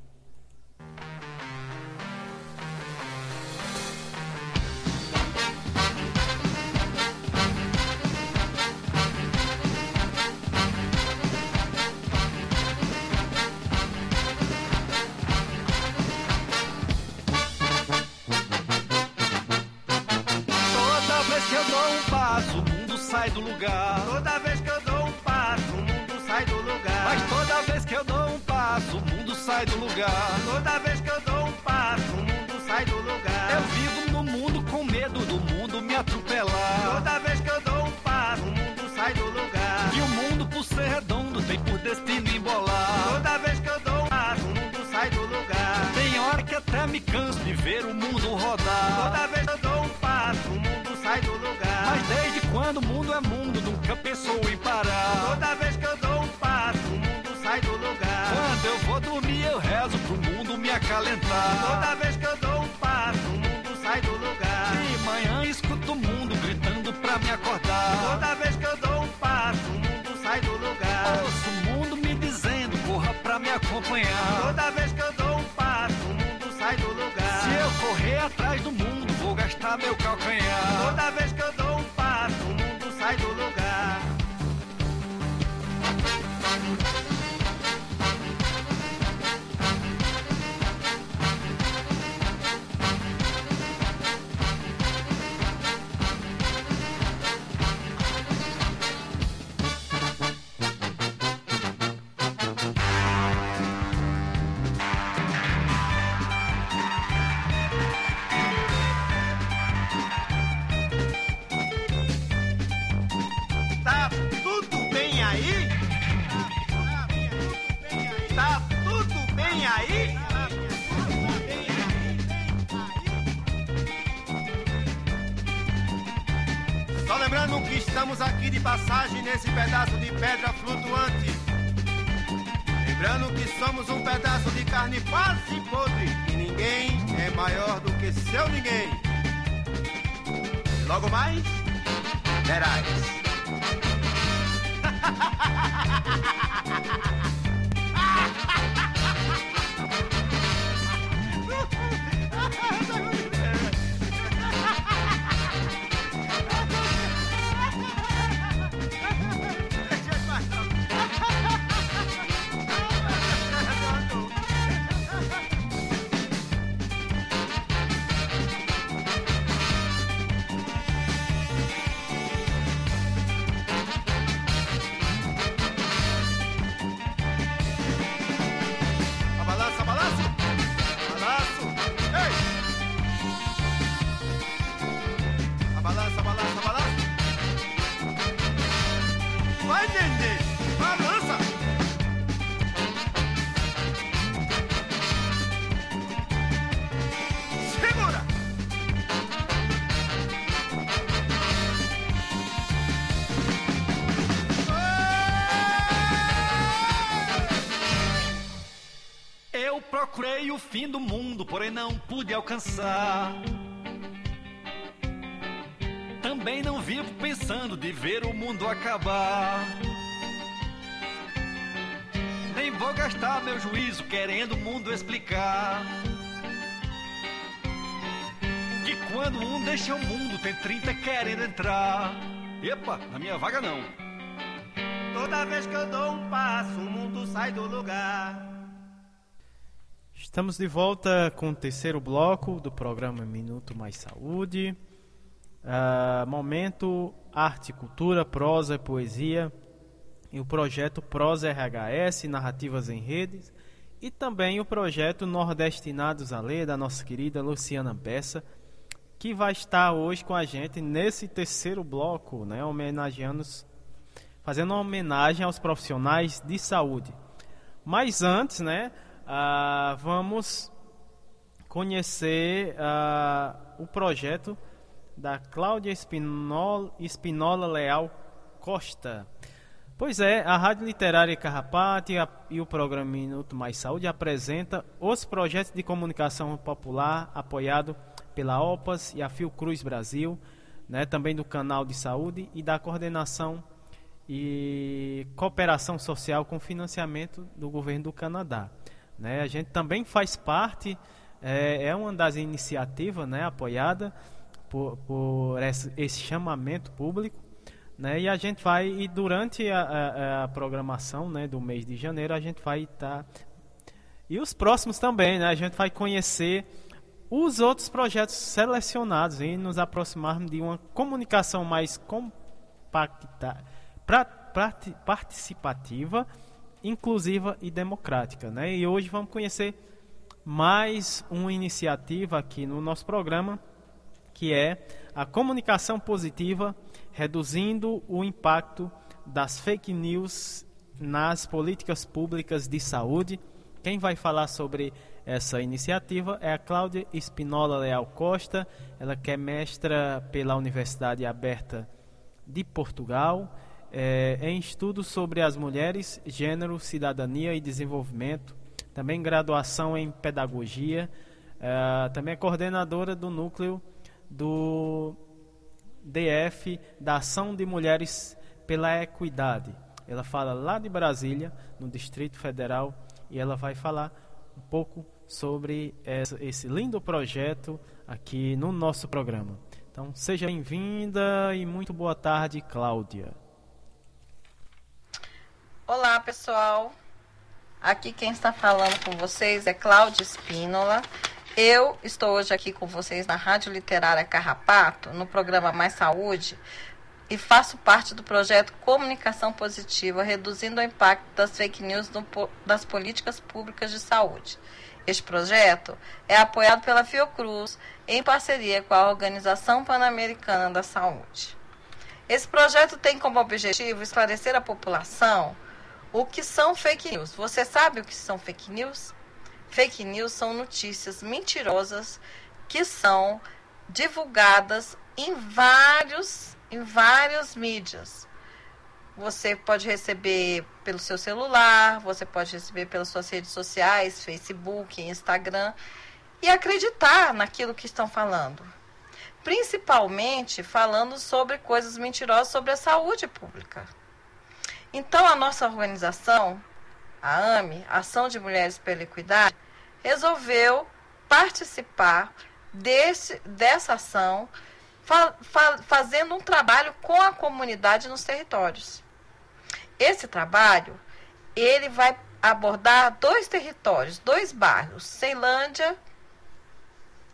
Canso de ver o mundo rodar. Toda vez que eu dou um passo, o mundo sai do lugar. Mas desde quando o mundo é mundo, nunca pensou em parar. Toda vez que eu dou um passo, o mundo sai do lugar. Quando eu vou dormir, eu rezo pro mundo me acalentar. Toda vez que eu atrás do mundo, vou gastar meu calcanhar. Toda vez que eu dou um passo, o mundo sai do lugar. Estamos aqui de passagem nesse pedaço de pedra flutuante. Lembrando que somos um pedaço de carne quase podre e ninguém é maior do que seu ninguém. Logo mais, verás. pude alcançar. Também não vivo pensando de ver o mundo acabar. Nem vou gastar meu juízo querendo o mundo explicar. Que quando um deixa o mundo, tem 30 querendo entrar. Epa, na minha vaga não. Toda vez que eu dou um passo, o mundo sai do lugar. Estamos de volta com o terceiro bloco do programa Minuto Mais Saúde. Uh, momento Arte, Cultura, Prosa e Poesia. E o projeto Prosa RHS, Narrativas em Redes. E também o projeto Nordestinados a Ler, da nossa querida Luciana Bessa, que vai estar hoje com a gente nesse terceiro bloco, né, homenageando, fazendo uma homenagem aos profissionais de saúde. Mas antes, né, uh, vamos conhecer uh, o projeto da Cláudia Espinola, Espinola Leal Costa. Pois é, a Rádio Literária Carrapate e, e, o programa Minuto Mais Saúde apresenta os projetos de comunicação popular apoiado pela OPAS e a Fiocruz Brasil, né, também do canal de saúde e da coordenação e cooperação social com financiamento do governo do Canadá. Né, a gente também faz parte, é, é uma das iniciativas né, apoiada por, por esse, esse, chamamento público. Né, e a gente vai, e durante a, a, a programação né, do mês de janeiro, a gente vai estar. Tá, e os próximos também, né, a gente vai conhecer os outros projetos selecionados e nos aproximarmos de uma comunicação mais compacta, pra, pra, participativa, inclusiva e democrática. Né? E hoje vamos conhecer mais uma iniciativa aqui no nosso programa, que é a comunicação positiva, reduzindo o impacto das fake news nas políticas públicas de saúde. Quem vai falar sobre essa iniciativa é a Cláudia Espinola Leal Costa, ela que é mestra pela Universidade Aberta de Portugal, é, em estudos sobre as mulheres, gênero, cidadania e desenvolvimento, também graduação em pedagogia, é, também é coordenadora do núcleo do DF da Ação de Mulheres pela Equidade. Ela fala lá de Brasília, no Distrito Federal, e ela vai falar um pouco sobre esse lindo projeto aqui no nosso programa. Então, seja bem-vinda e muito boa tarde, Cláudia. Olá, pessoal. Aqui quem está falando com vocês é Cláudia Espínola. Eu estou hoje aqui com vocês na Rádio Literária Carrapato, no programa Mais Saúde, e faço parte do projeto Comunicação Positiva, reduzindo o impacto das fake news no, das políticas públicas de saúde. Este projeto é apoiado pela Fiocruz em parceria com a Organização Pan-Americana da Saúde. Esse projeto tem como objetivo esclarecer a população o que são fake news. Você sabe o que são fake news? Fake news são notícias mentirosas que são divulgadas em vários em várias mídias. Você pode receber pelo seu celular, você pode receber pelas suas redes sociais, Facebook, Instagram, e acreditar naquilo que estão falando. Principalmente falando sobre coisas mentirosas sobre a saúde pública. Então, a nossa organização, a AME, Ação de Mulheres pela Equidade, resolveu participar desse, dessa ação, fa, fa, fazendo um trabalho com a comunidade nos territórios. Esse trabalho, ele vai abordar dois territórios, dois bairros, Ceilândia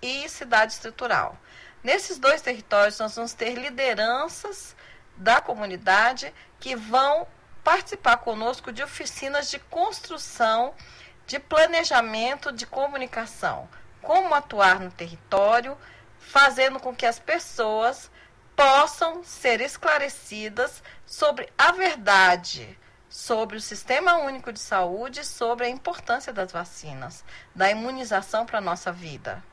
e Cidade Estrutural. Nesses dois territórios, nós vamos ter lideranças da comunidade que vão participar conosco de oficinas de construção, de planejamento de comunicação, como atuar no território, fazendo com que as pessoas possam ser esclarecidas sobre a verdade, sobre o Sistema Único de Saúde, sobre a importância das vacinas, da imunização para a nossa vida.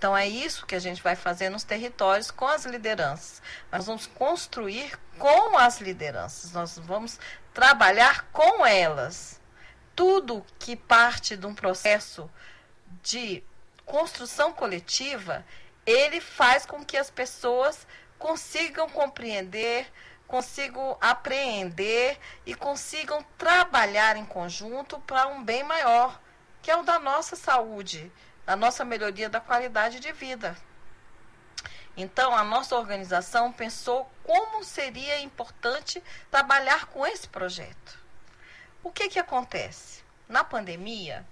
Então é isso que a gente vai fazer nos territórios com as lideranças. Nós vamos construir com as lideranças, nós vamos trabalhar com elas. Tudo que parte de um processo de construção coletiva, ele faz com que as pessoas consigam compreender, consigam apreender e consigam trabalhar em conjunto para um bem maior, que é o da nossa saúde, a nossa melhoria da qualidade de vida. Então, a nossa organização pensou como seria importante trabalhar com esse projeto. O que, que acontece? Na pandemia,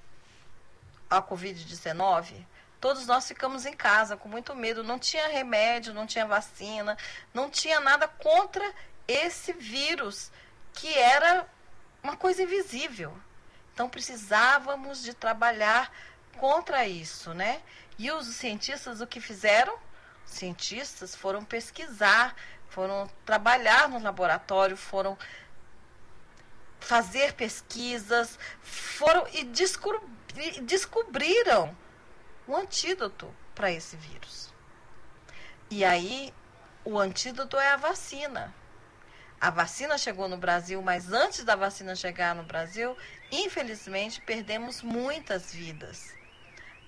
a Covid-19, todos nós ficamos em casa com muito medo. Não tinha remédio, não tinha vacina, não tinha nada contra esse vírus que era uma coisa invisível. Então precisávamos de trabalhar contra isso, né? E os cientistas o que fizeram? Cientistas foram pesquisar, foram trabalhar no laboratório, foram fazer pesquisas, foram e descobri, descobriram um antídoto para esse vírus. E aí, o antídoto é a vacina. A vacina chegou no Brasil, mas antes da vacina chegar no Brasil, infelizmente perdemos muitas vidas.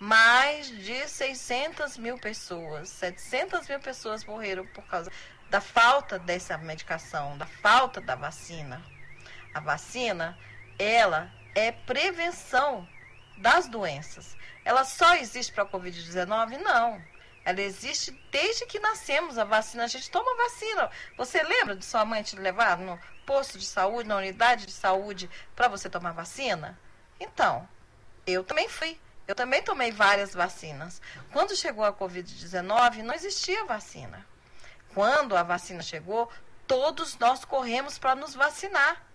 Mais de 600 mil pessoas, 700 mil pessoas morreram por causa da falta dessa medicação, da falta da vacina. A vacina, ela é prevenção das doenças. Ela só existe para a Covid-19? Não. Ela existe desde que nascemos. A vacina, a gente toma vacina. Você lembra de sua mãe te levar no posto de saúde, na unidade de saúde, para você tomar vacina? Então, eu também fui. Eu também tomei várias vacinas. Quando chegou a Covid-19, não existia vacina. Quando a vacina chegou, todos nós corremos para nos vacinar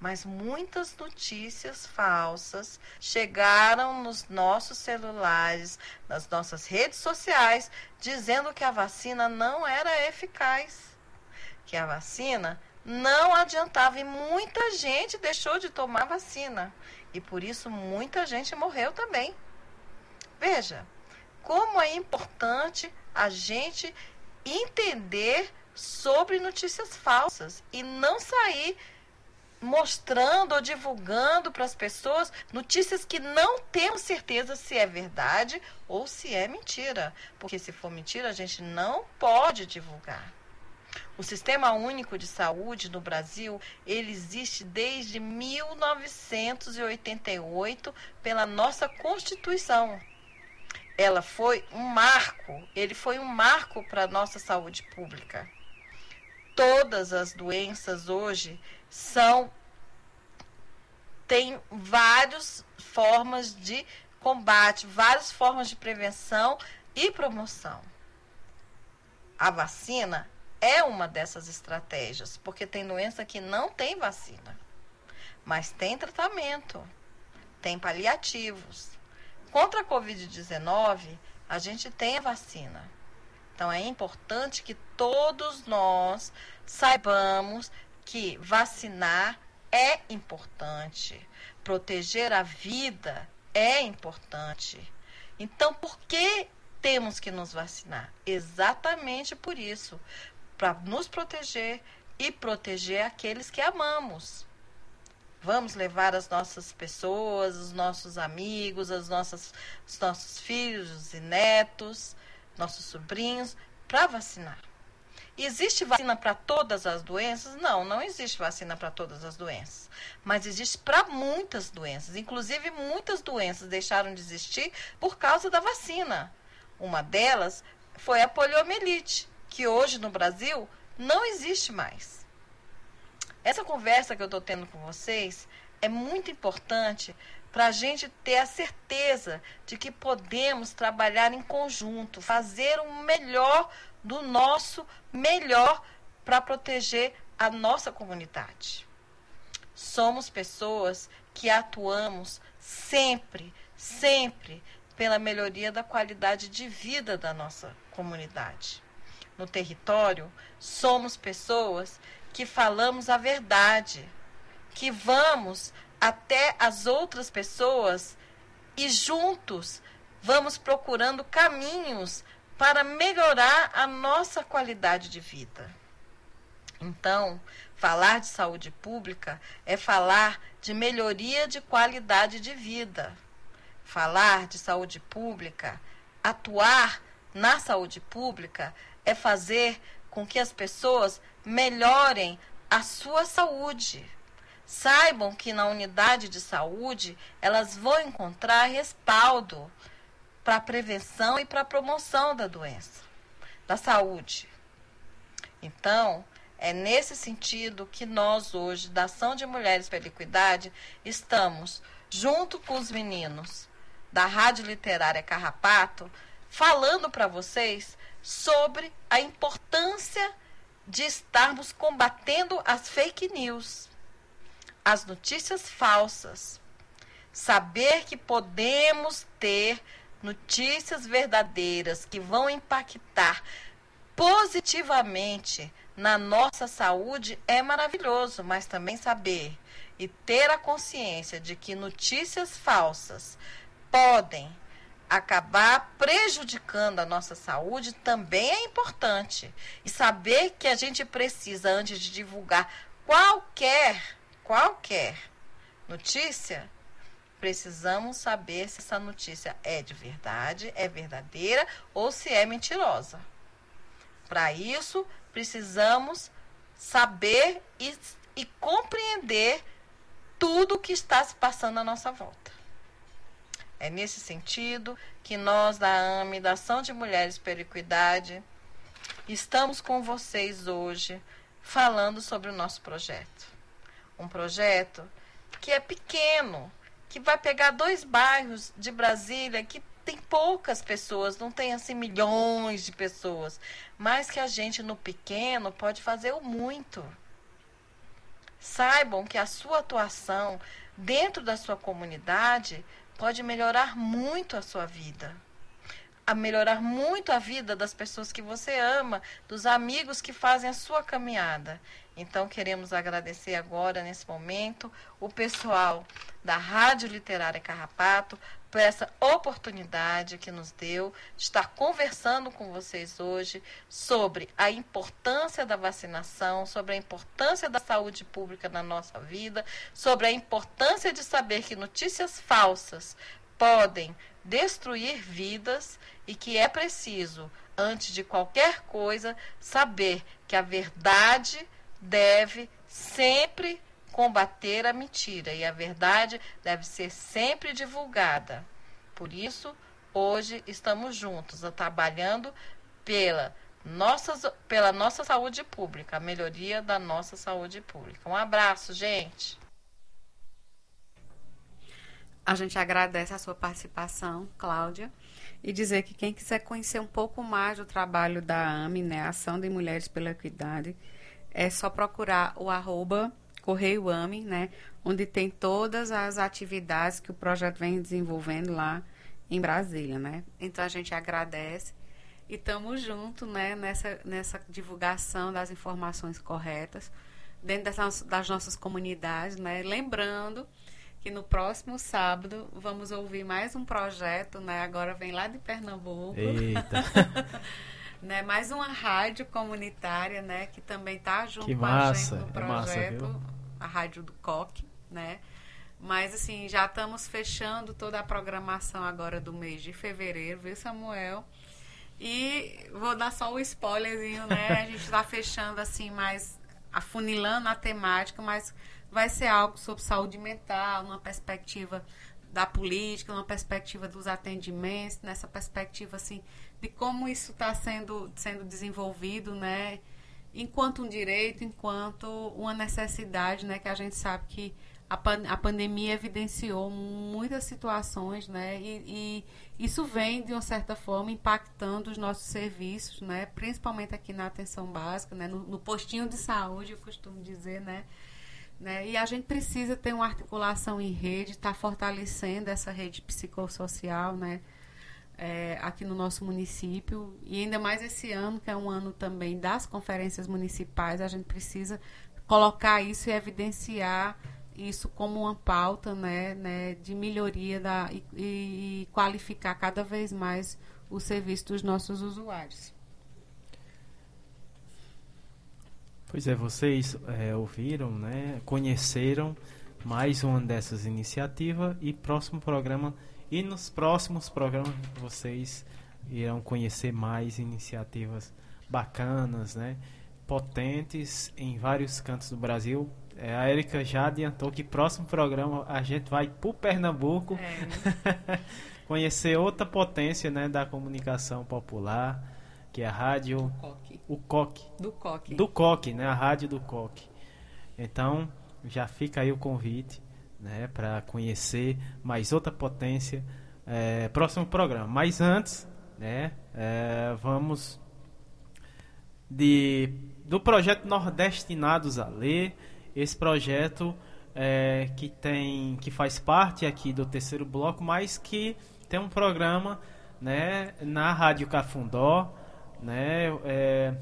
mas muitas notícias falsas chegaram nos nossos celulares, nas nossas redes sociais, dizendo que a vacina não era eficaz, que a vacina não adiantava e muita gente deixou de tomar vacina e por isso muita gente morreu também. Veja como é importante a gente entender sobre notícias falsas e não sair mostrando ou divulgando para as pessoas notícias que não temos certeza se é verdade ou se é mentira. Porque se for mentira, a gente não pode divulgar. O Sistema Único de Saúde no Brasil, ele existe desde 1988 pela nossa Constituição. Ela foi um marco, ele foi um marco para a nossa saúde pública. Todas as doenças hoje são tem várias formas de combate, várias formas de prevenção e promoção. A vacina é uma dessas estratégias, porque tem doença que não tem vacina, mas tem tratamento, tem paliativos. Contra a Covid-19, a gente tem a vacina. Então é importante que todos nós saibamos que vacinar é importante. Proteger a vida é importante. Então, por que temos que nos vacinar? Exatamente por isso para nos proteger e proteger aqueles que amamos. Vamos levar as nossas pessoas, os nossos amigos, as nossas, os nossos filhos e netos, nossos sobrinhos, para vacinar. Existe vacina para todas as doenças? Não, não existe vacina para todas as doenças. Mas existe para muitas doenças. Inclusive, muitas doenças deixaram de existir por causa da vacina. Uma delas foi a poliomielite, que hoje no Brasil não existe mais. Essa conversa que eu estou tendo com vocês é muito importante para a gente ter a certeza de que podemos trabalhar em conjunto, fazer o melhor do nosso melhor para proteger a nossa comunidade. Somos pessoas que atuamos sempre, sempre pela melhoria da qualidade de vida da nossa comunidade. No território, somos pessoas que falamos a verdade, que vamos até as outras pessoas e juntos vamos procurando caminhos para melhorar a nossa qualidade de vida. Então, falar de saúde pública é falar de melhoria de qualidade de vida. Falar de saúde pública, atuar na saúde pública é fazer com que as pessoas melhorem a sua saúde. Saibam que na unidade de saúde elas vão encontrar respaldo para a prevenção e para a promoção da doença, da saúde. Então, é nesse sentido que nós hoje, da Ação de Mulheres pela Equidade, estamos junto com os meninos da Rádio Literária Carrapato, falando para vocês sobre a importância de estarmos combatendo as fake news, as notícias falsas. Saber que podemos ter notícias verdadeiras que vão impactar positivamente na nossa saúde é maravilhoso, mas também saber e ter a consciência de que notícias falsas podem acabar prejudicando a nossa saúde também é importante. E saber que a gente precisa, antes de divulgar qualquer, qualquer notícia, precisamos saber se essa notícia é de verdade, é verdadeira ou se é mentirosa. Para isso, precisamos saber e, e compreender tudo o que está se passando à nossa volta. É nesse sentido que nós, da AME, da Ação de Mulheres pela Equidade, estamos com vocês hoje falando sobre o nosso projeto. Um projeto que é pequeno, que vai pegar dois bairros de Brasília que tem poucas pessoas, não tem assim milhões de pessoas, mas que a gente no pequeno pode fazer o muito. Saibam que a sua atuação dentro da sua comunidade pode melhorar muito a sua vida. A melhorar muito a vida das pessoas que você ama, dos amigos que fazem a sua caminhada. Então, queremos agradecer agora, nesse momento, o pessoal da Rádio Literária Carrapato por essa oportunidade que nos deu de estar conversando com vocês hoje sobre a importância da vacinação, sobre a importância da saúde pública na nossa vida, sobre a importância de saber que notícias falsas podem destruir vidas e que é preciso, antes de qualquer coisa, saber que a verdade deve sempre combater a mentira e a verdade deve ser sempre divulgada. Por isso, hoje estamos juntos, trabalhando pela nossa, pela nossa saúde pública, a melhoria da nossa saúde pública. Um abraço, gente. A gente agradece a sua participação, Cláudia, e dizer que quem quiser conhecer um pouco mais do trabalho da AME, né, Ação de Mulheres pela Equidade, é só procurar o arroba Correio AME, né? Onde tem todas as atividades que o projeto vem desenvolvendo lá em Brasília, né? Então a gente agradece e estamos juntos, né? Nessa, nessa divulgação das informações corretas dentro das, das nossas comunidades, né? Lembrando que no próximo sábado vamos ouvir mais um projeto, né? Agora vem lá de Pernambuco. Eita. né? Mais uma rádio comunitária, né? Que também está junto que com massa, a gente no projeto, é massa, a rádio do Coque, né? Mas assim, já estamos fechando toda a programação agora do mês de fevereiro, viu, Samuel? E vou dar só o um spoilerzinho, né? A gente está fechando assim mais afunilando a temática, mas vai ser algo sobre saúde mental, numa perspectiva da política, numa perspectiva dos atendimentos, nessa perspectiva assim de como isso está sendo sendo desenvolvido, né? Enquanto um direito, enquanto uma necessidade, né? Que a gente sabe que a, pan a pandemia evidenciou muitas situações, né? E, e, isso vem de uma certa forma impactando os nossos serviços, né? Principalmente aqui na atenção básica, né? No, no postinho de saúde, eu costumo dizer, né? Né? E a gente precisa ter uma articulação em rede, estar tá fortalecendo essa rede psicossocial, né? É, aqui no nosso município e ainda mais esse ano que é um ano também das conferências municipais a gente precisa colocar isso e evidenciar isso como uma pauta né, né de melhoria da, e, e qualificar cada vez mais o serviço dos nossos usuários. Pois é, vocês é, ouviram, né, conheceram mais uma dessas iniciativas e próximo programa e nos próximos programas vocês irão conhecer mais iniciativas bacanas, né? Potentes em vários cantos do Brasil. É, a Erika já adiantou que próximo programa a gente vai para Pernambuco é. conhecer outra potência né, da comunicação popular, que é a rádio o Coque. Do Coque. Do Coque, né? A rádio do Coque. Então, já fica aí o convite, né, para conhecer mais outra potência é, próximo programa. Mas antes, né, é, vamos de do projeto Nordestinados a Ler, esse projeto é, que tem que faz parte aqui do terceiro bloco, mas que tem um programa, né, na Rádio Cafundó, né, é,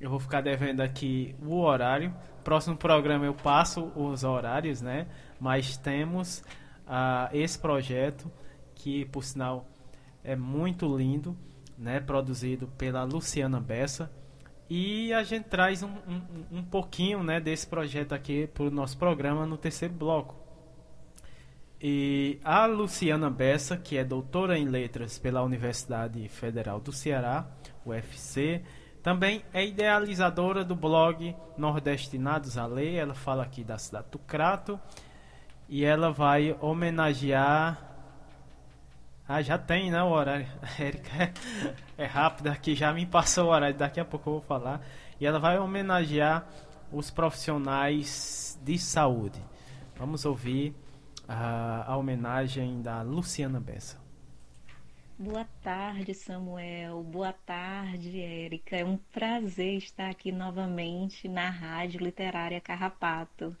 eu vou ficar devendo aqui o horário. Próximo programa eu passo os horários, né? Mas temos uh, esse projeto que, por sinal, é muito lindo, né? Produzido pela Luciana Bessa. E a gente traz um, um, um pouquinho né, desse projeto aqui para o nosso programa no terceiro bloco. E a Luciana Bessa, que é doutora em letras pela Universidade Federal do Ceará, UFC, também é idealizadora do blog Nordestinados a Lei. Ela fala aqui da cidade do Crato. E ela vai homenagear. Ah, já tem, né? O horário. A Erika é, é rápida aqui, já me passou o horário. Daqui a pouco eu vou falar. E ela vai homenagear os profissionais de saúde. Vamos ouvir a, a homenagem da Luciana Bessa. Boa tarde, Samuel. Boa tarde, Érica. É um prazer estar aqui novamente na Rádio Literária Carrapato.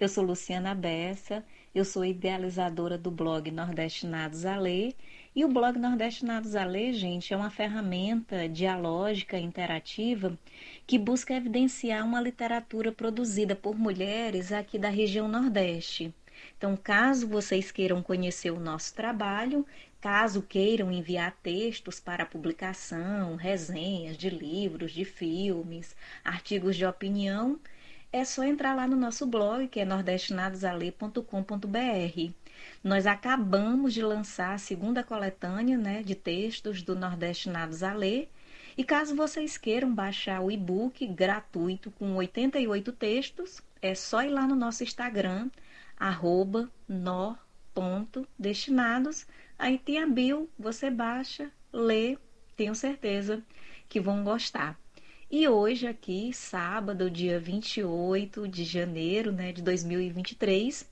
Eu sou Luciana Bessa, eu sou idealizadora do blog Nordestinados a Ler. E o blog Nordestinados a Ler, gente, é uma ferramenta dialógica interativa que busca evidenciar uma literatura produzida por mulheres aqui da região Nordeste. Então, caso vocês queiram conhecer o nosso trabalho, Caso queiram enviar textos para publicação, resenhas de livros, de filmes, artigos de opinião, é só entrar lá no nosso blog, que é nordestinadosale.com.br. Nós acabamos de lançar a segunda coletânea né, de textos do Nordestinados a Ler. E caso vocês queiram baixar o e-book gratuito com 88 textos, é só ir lá no nosso Instagram, arroba nor.destinados Aí tem a bio, você baixa, lê, tenho certeza que vão gostar. E hoje aqui, sábado, dia 28 de janeiro né, de 2023,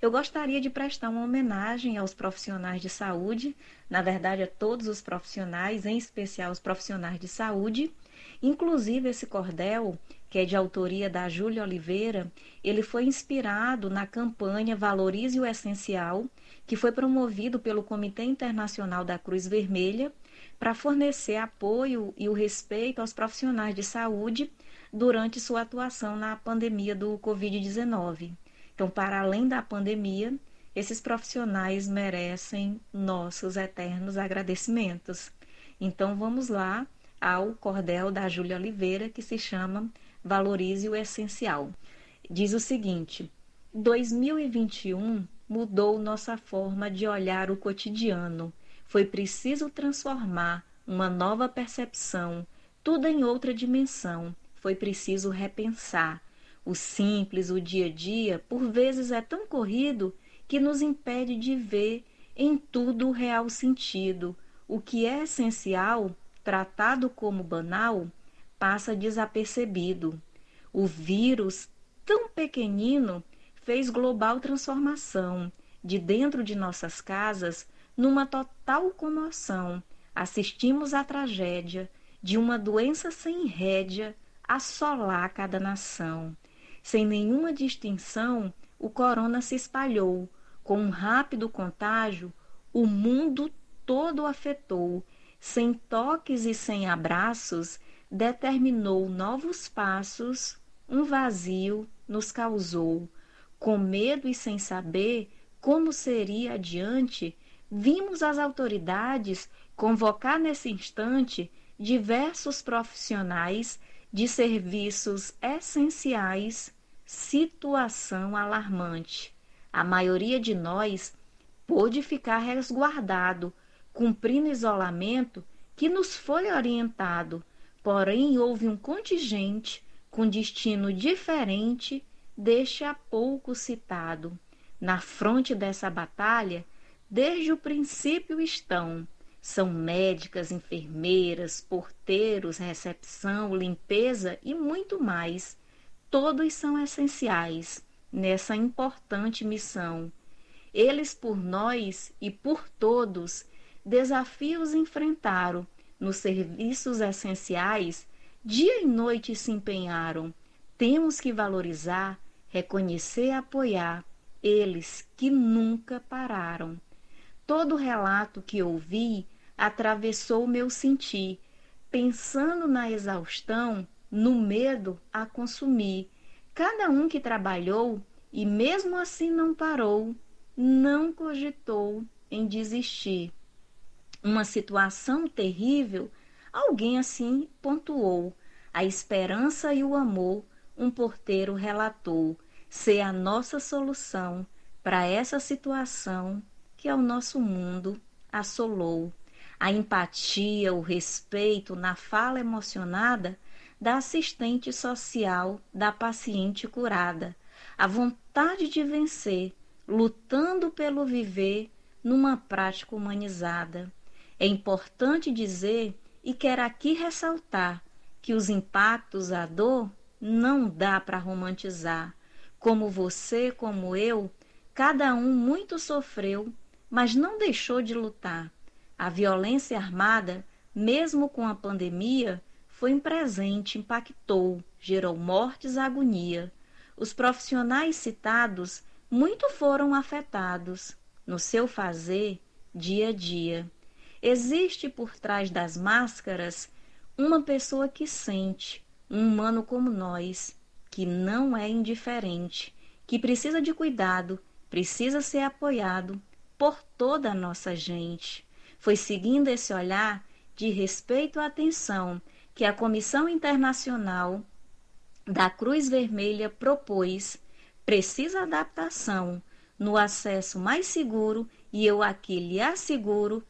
eu gostaria de prestar uma homenagem aos profissionais de saúde, na verdade a todos os profissionais, em especial os profissionais de saúde. Inclusive esse cordel, que é de autoria da Júlia Oliveira, ele foi inspirado na campanha Valorize o Essencial, que foi promovido pelo Comitê Internacional da Cruz Vermelha para fornecer apoio e o respeito aos profissionais de saúde durante sua atuação na pandemia do Covid-19. Então, para além da pandemia, esses profissionais merecem nossos eternos agradecimentos. Então, vamos lá ao cordel da Júlia Oliveira, que se chama Valorize o Essencial. Diz o seguinte: 2021 mudou nossa forma de olhar o cotidiano. Foi preciso transformar uma nova percepção, tudo em outra dimensão. Foi preciso repensar. O simples, o dia a dia, por vezes é tão corrido que nos impede de ver em tudo o real sentido. O que é essencial, tratado como banal, passa desapercebido. O vírus, tão pequenino, fez global transformação de dentro de nossas casas numa total comoção. Assistimos à tragédia de uma doença sem rédea assolar cada nação. Sem nenhuma distinção, o corona se espalhou. Com um rápido contágio, o mundo todo afetou. Sem toques e sem abraços, determinou novos passos, um vazio nos causou. Com medo e sem saber como seria adiante, vimos as autoridades convocar nesse instante diversos profissionais de serviços essenciais, situação alarmante. A maioria de nós pôde ficar resguardado, cumprindo isolamento que nos foi orientado, porém houve um contingente com destino diferente deste há pouco citado. Na fronte dessa batalha, desde o princípio estão são médicas, enfermeiras, porteiros, recepção, limpeza e muito mais. Todos são essenciais nessa importante missão. Eles por nós e por todos desafios enfrentaram, nos serviços essenciais, dia e noite se empenharam. Temos que valorizar, reconhecer e apoiar eles que nunca pararam. Todo relato que ouvi atravessou meu sentir, pensando na exaustão, no medo a consumir. Cada um que trabalhou e mesmo assim não parou, não cogitou em desistir. Uma situação terrível, alguém assim pontuou. A esperança e o amor, um porteiro relatou, ser a nossa solução para essa situação que ao nosso mundo assolou. A empatia, o respeito na fala emocionada da assistente social da paciente curada, a vontade de vencer, lutando pelo viver numa prática humanizada. É importante dizer e quero aqui ressaltar que os impactos, a dor, não dá para romantizar. Como você, como eu, cada um muito sofreu mas não deixou de lutar. A violência armada, mesmo com a pandemia, foi um presente, impactou, gerou mortes e agonia. Os profissionais citados muito foram afetados no seu fazer dia a dia. Existe por trás das máscaras uma pessoa que sente, um humano como nós, que não é indiferente, que precisa de cuidado, precisa ser apoiado, por toda a nossa gente. Foi seguindo esse olhar de respeito e atenção que a Comissão Internacional da Cruz Vermelha propôs precisa adaptação no acesso mais seguro e eu aqui lhe asseguro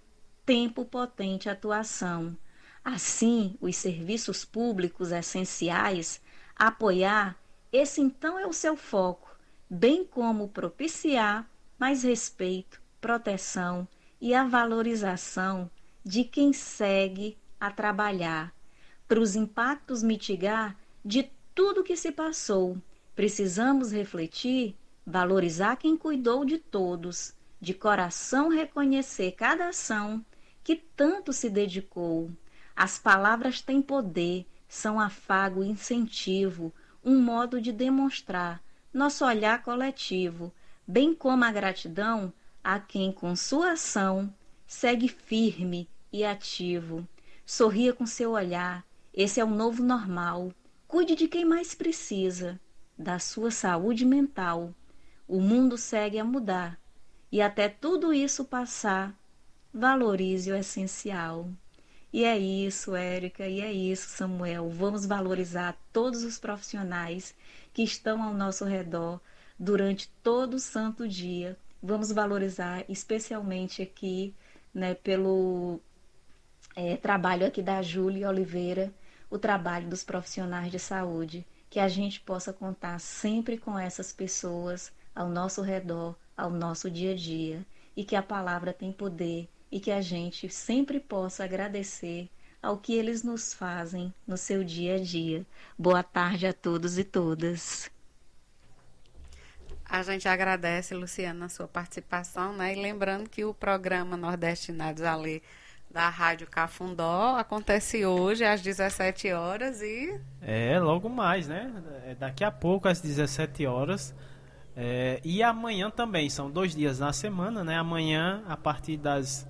tempo potente atuação. Assim, os serviços públicos essenciais apoiar, esse então é o seu foco, bem como propiciar mais respeito proteção e a valorização de quem segue a trabalhar. Para os impactos mitigar de tudo que se passou, precisamos refletir, valorizar quem cuidou de todos, de coração reconhecer cada ação que tanto se dedicou. As palavras têm poder, são afago e incentivo, um modo de demonstrar nosso olhar coletivo, bem como a gratidão a quem com sua ação segue firme e ativo. Sorria com seu olhar, esse é o novo normal. Cuide de quem mais precisa, da sua saúde mental. O mundo segue a mudar e até tudo isso passar, valorize o essencial. E é isso, Érica, e é isso, Samuel. Vamos valorizar todos os profissionais que estão ao nosso redor durante todo o santo dia vamos valorizar especialmente aqui, né, pelo é, trabalho aqui da Júlia Oliveira, o trabalho dos profissionais de saúde, que a gente possa contar sempre com essas pessoas ao nosso redor, ao nosso dia a dia, e que a palavra tem poder e que a gente sempre possa agradecer ao que eles nos fazem no seu dia a dia. Boa tarde a todos e todas. A gente agradece, Luciana, a sua participação, né? E lembrando que o programa Nordestinados a Ler da Rádio Cafundó acontece hoje às 17 horas e. É, logo mais, né? É daqui a pouco, às 17 horas. É, e amanhã também, são dois dias na semana, né? Amanhã, a partir das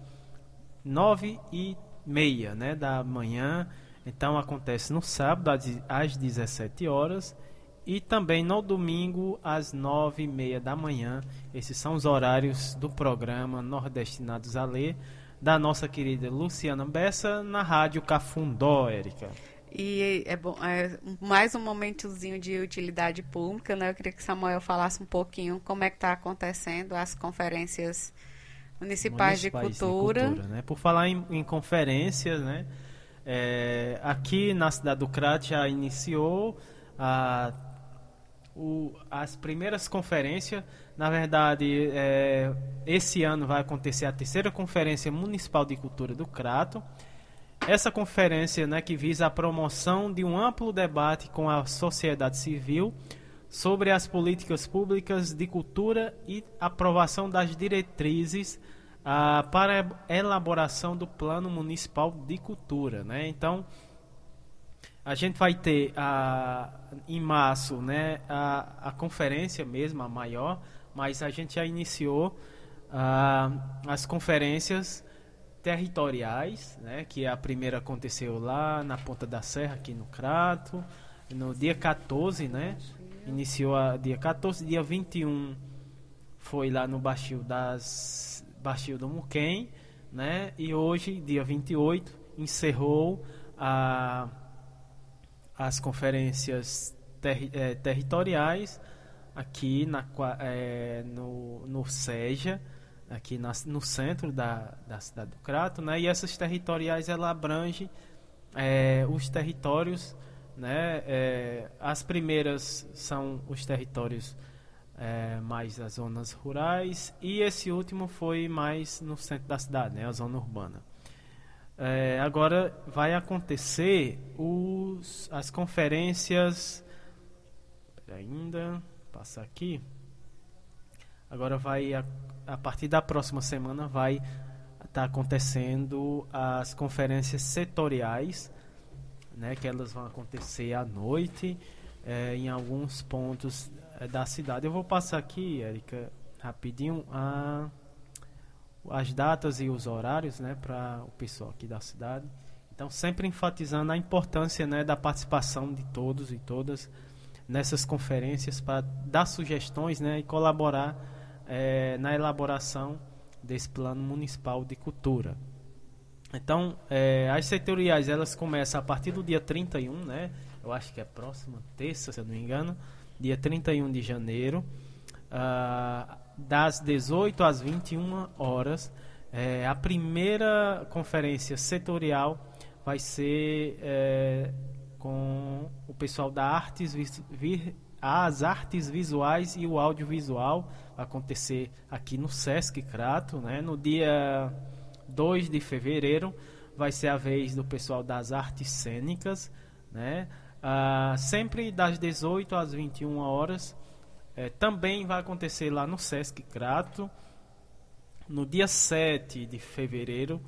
9 e meia né, da manhã. Então acontece no sábado, às 17 horas e também no domingo às nove e meia da manhã. Esses são os horários do programa Nordestinados a Ler da nossa querida Luciana Bessa na Rádio Cafundó, Érica. E é bom, é mais um momentozinho de utilidade pública, né? Eu queria que Samuel falasse um pouquinho como é que está acontecendo as conferências municipais, municipais de cultura. De cultura né? Por falar em, em conferências, né? É, aqui na cidade do Crato já iniciou a, o, as primeiras conferências. Na verdade, é, esse ano vai acontecer a terceira Conferência Municipal de Cultura do Crato. Essa conferência né, que visa a promoção de um amplo debate com a sociedade civil sobre as políticas públicas de cultura e aprovação das diretrizes ah, para elaboração do Plano Municipal de Cultura. Né? Então, a gente vai ter ah, em março né, a, a conferência mesmo, a maior, mas a gente já iniciou ah, as conferências territoriais, né, que a primeira aconteceu lá na Ponta da Serra, aqui no Crato, no dia 14, né? Iniciou a dia 14, dia 21 foi lá no Baixio das Baixio do Muquem, né? E hoje, dia 28, encerrou a as conferências ter, é, territoriais aqui na, é, no, no SEJA, aqui na, no centro da, da cidade do Crato, né? E essas territoriais ela abrange é, os territórios, né? É, as primeiras são os territórios é, mais as zonas rurais e esse último foi mais no centro da cidade, né? A zona urbana. É, agora vai acontecer os, as conferências. Ainda passa aqui. Agora vai a, a partir da próxima semana vai estar tá acontecendo as conferências setoriais, né, que elas vão acontecer à noite é, em alguns pontos é, da cidade. Eu vou passar aqui, Érica, rapidinho a, as datas e os horários, né, para o pessoal aqui da cidade. Então, sempre enfatizando a importância, né, da participação de todos e todas nessas conferências para dar sugestões, né, e colaborar é, na elaboração desse plano municipal de cultura. Então, é, as setoriais elas começam a partir do dia 31, né? Eu acho que é próxima terça, se eu não me engano, dia 31 de janeiro, uh, das 18 às 21 horas. É, a primeira conferência setorial vai ser é, com o pessoal da Artes, as artes visuais e o audiovisual vai acontecer aqui no Sesc Crato, né? No dia 2 de fevereiro vai ser a vez do pessoal das artes cênicas, né? Ah, sempre das 18 às 21 horas. É, também vai acontecer lá no Sesc Crato. No dia 7 de fevereiro